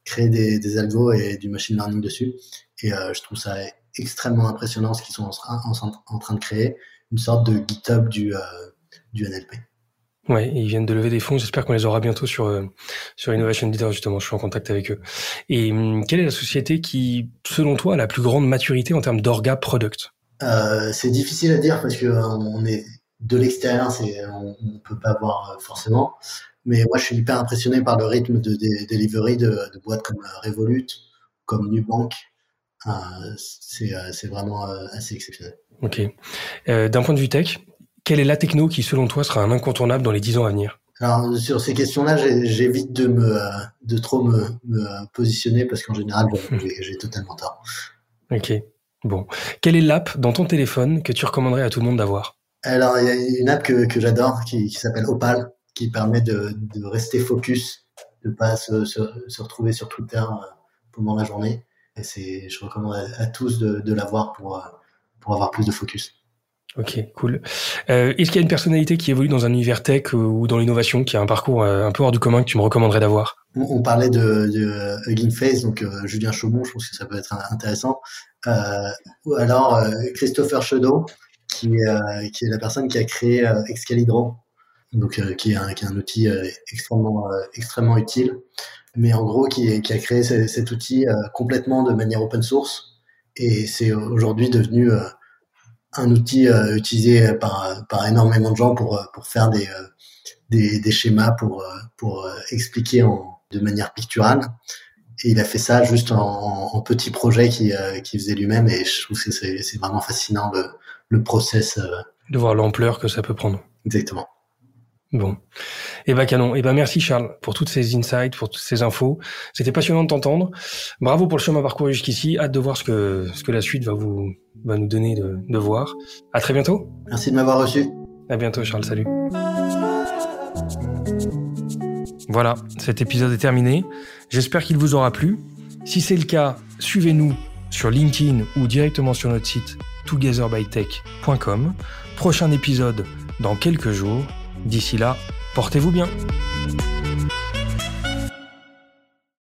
créer des, des algos et du machine learning dessus. Et je trouve ça extrêmement impressionnant ce qu'ils sont en, en, train de créer, une sorte de GitHub du, du NLP.
Ouais, ils viennent de lever des fonds. J'espère qu'on les aura bientôt sur sur Innovation Leader justement. Je suis en contact avec eux. Et hum, quelle est la société qui, selon toi, a la plus grande maturité en termes d'orga product?
Euh, C'est difficile à dire parce que on est de l'extérieur, c'est on, ne peut pas voir euh, forcément. Mais moi, je suis hyper impressionné par le rythme de, delivery de, boîtes comme euh, Revolut, comme Nubank. Euh, c'est vraiment assez exceptionnel.
Ok. D'un point de vue tech, quelle est la techno qui, selon toi, sera un incontournable dans les 10 ans à venir?
Alors sur ces questions-là, j'évite de me de trop me, positionner parce qu'en général, <laughs> j'ai totalement tort.
Ok. Bon, quelle est l'app dans ton téléphone que tu recommanderais à tout le monde d'avoir?
Alors, il y a une app que, que j'adore qui, qui s'appelle Opal, qui permet de, de rester focus, de pas se, se, se, retrouver sur Twitter euh, pendant la journée. Et c'est, je recommande à, tous de, de l'avoir pour, euh, pour avoir plus de focus.
Ok, cool. Euh, Est-ce qu'il y a une personnalité qui évolue dans un univers tech ou dans l'innovation, qui a un parcours un peu hors du commun que tu me recommanderais d'avoir?
On, on, parlait de, de Hugging Face, donc euh, Julien Chaumont, je pense que ça peut être intéressant. Euh, ou alors Christopher Chedeau, qui, euh, qui est la personne qui a créé Excalibro, donc qui est, un, qui, est un, outil extrêmement, utile, mais en gros qui, a créé cet outil complètement de manière open source, et c'est aujourd'hui devenu un outil euh, utilisé par, énormément de gens pour, faire des, euh, schémas, pour, euh, expliquer de manière picturale. Et il a fait ça juste en, en petit projet qu'il qui faisait lui-même. Et je trouve que c'est vraiment fascinant le process.
De voir l'ampleur que ça peut prendre.
Exactement.
Bon. Eh ben canon. Eh ben merci Charles pour toutes ces insights, pour toutes ces infos. C'était passionnant de t'entendre. Bravo pour le chemin parcouru jusqu'ici. Hâte de voir ce que ce que la suite va vous va nous donner de, de voir. À très bientôt.
Merci de m'avoir reçu.
À bientôt Charles. Salut. Voilà, cet épisode est terminé. J'espère qu'il vous aura plu. Si c'est le cas, suivez-nous sur LinkedIn ou directement sur notre site togetherbytech.com. Prochain épisode dans quelques jours. D'ici là, portez-vous bien.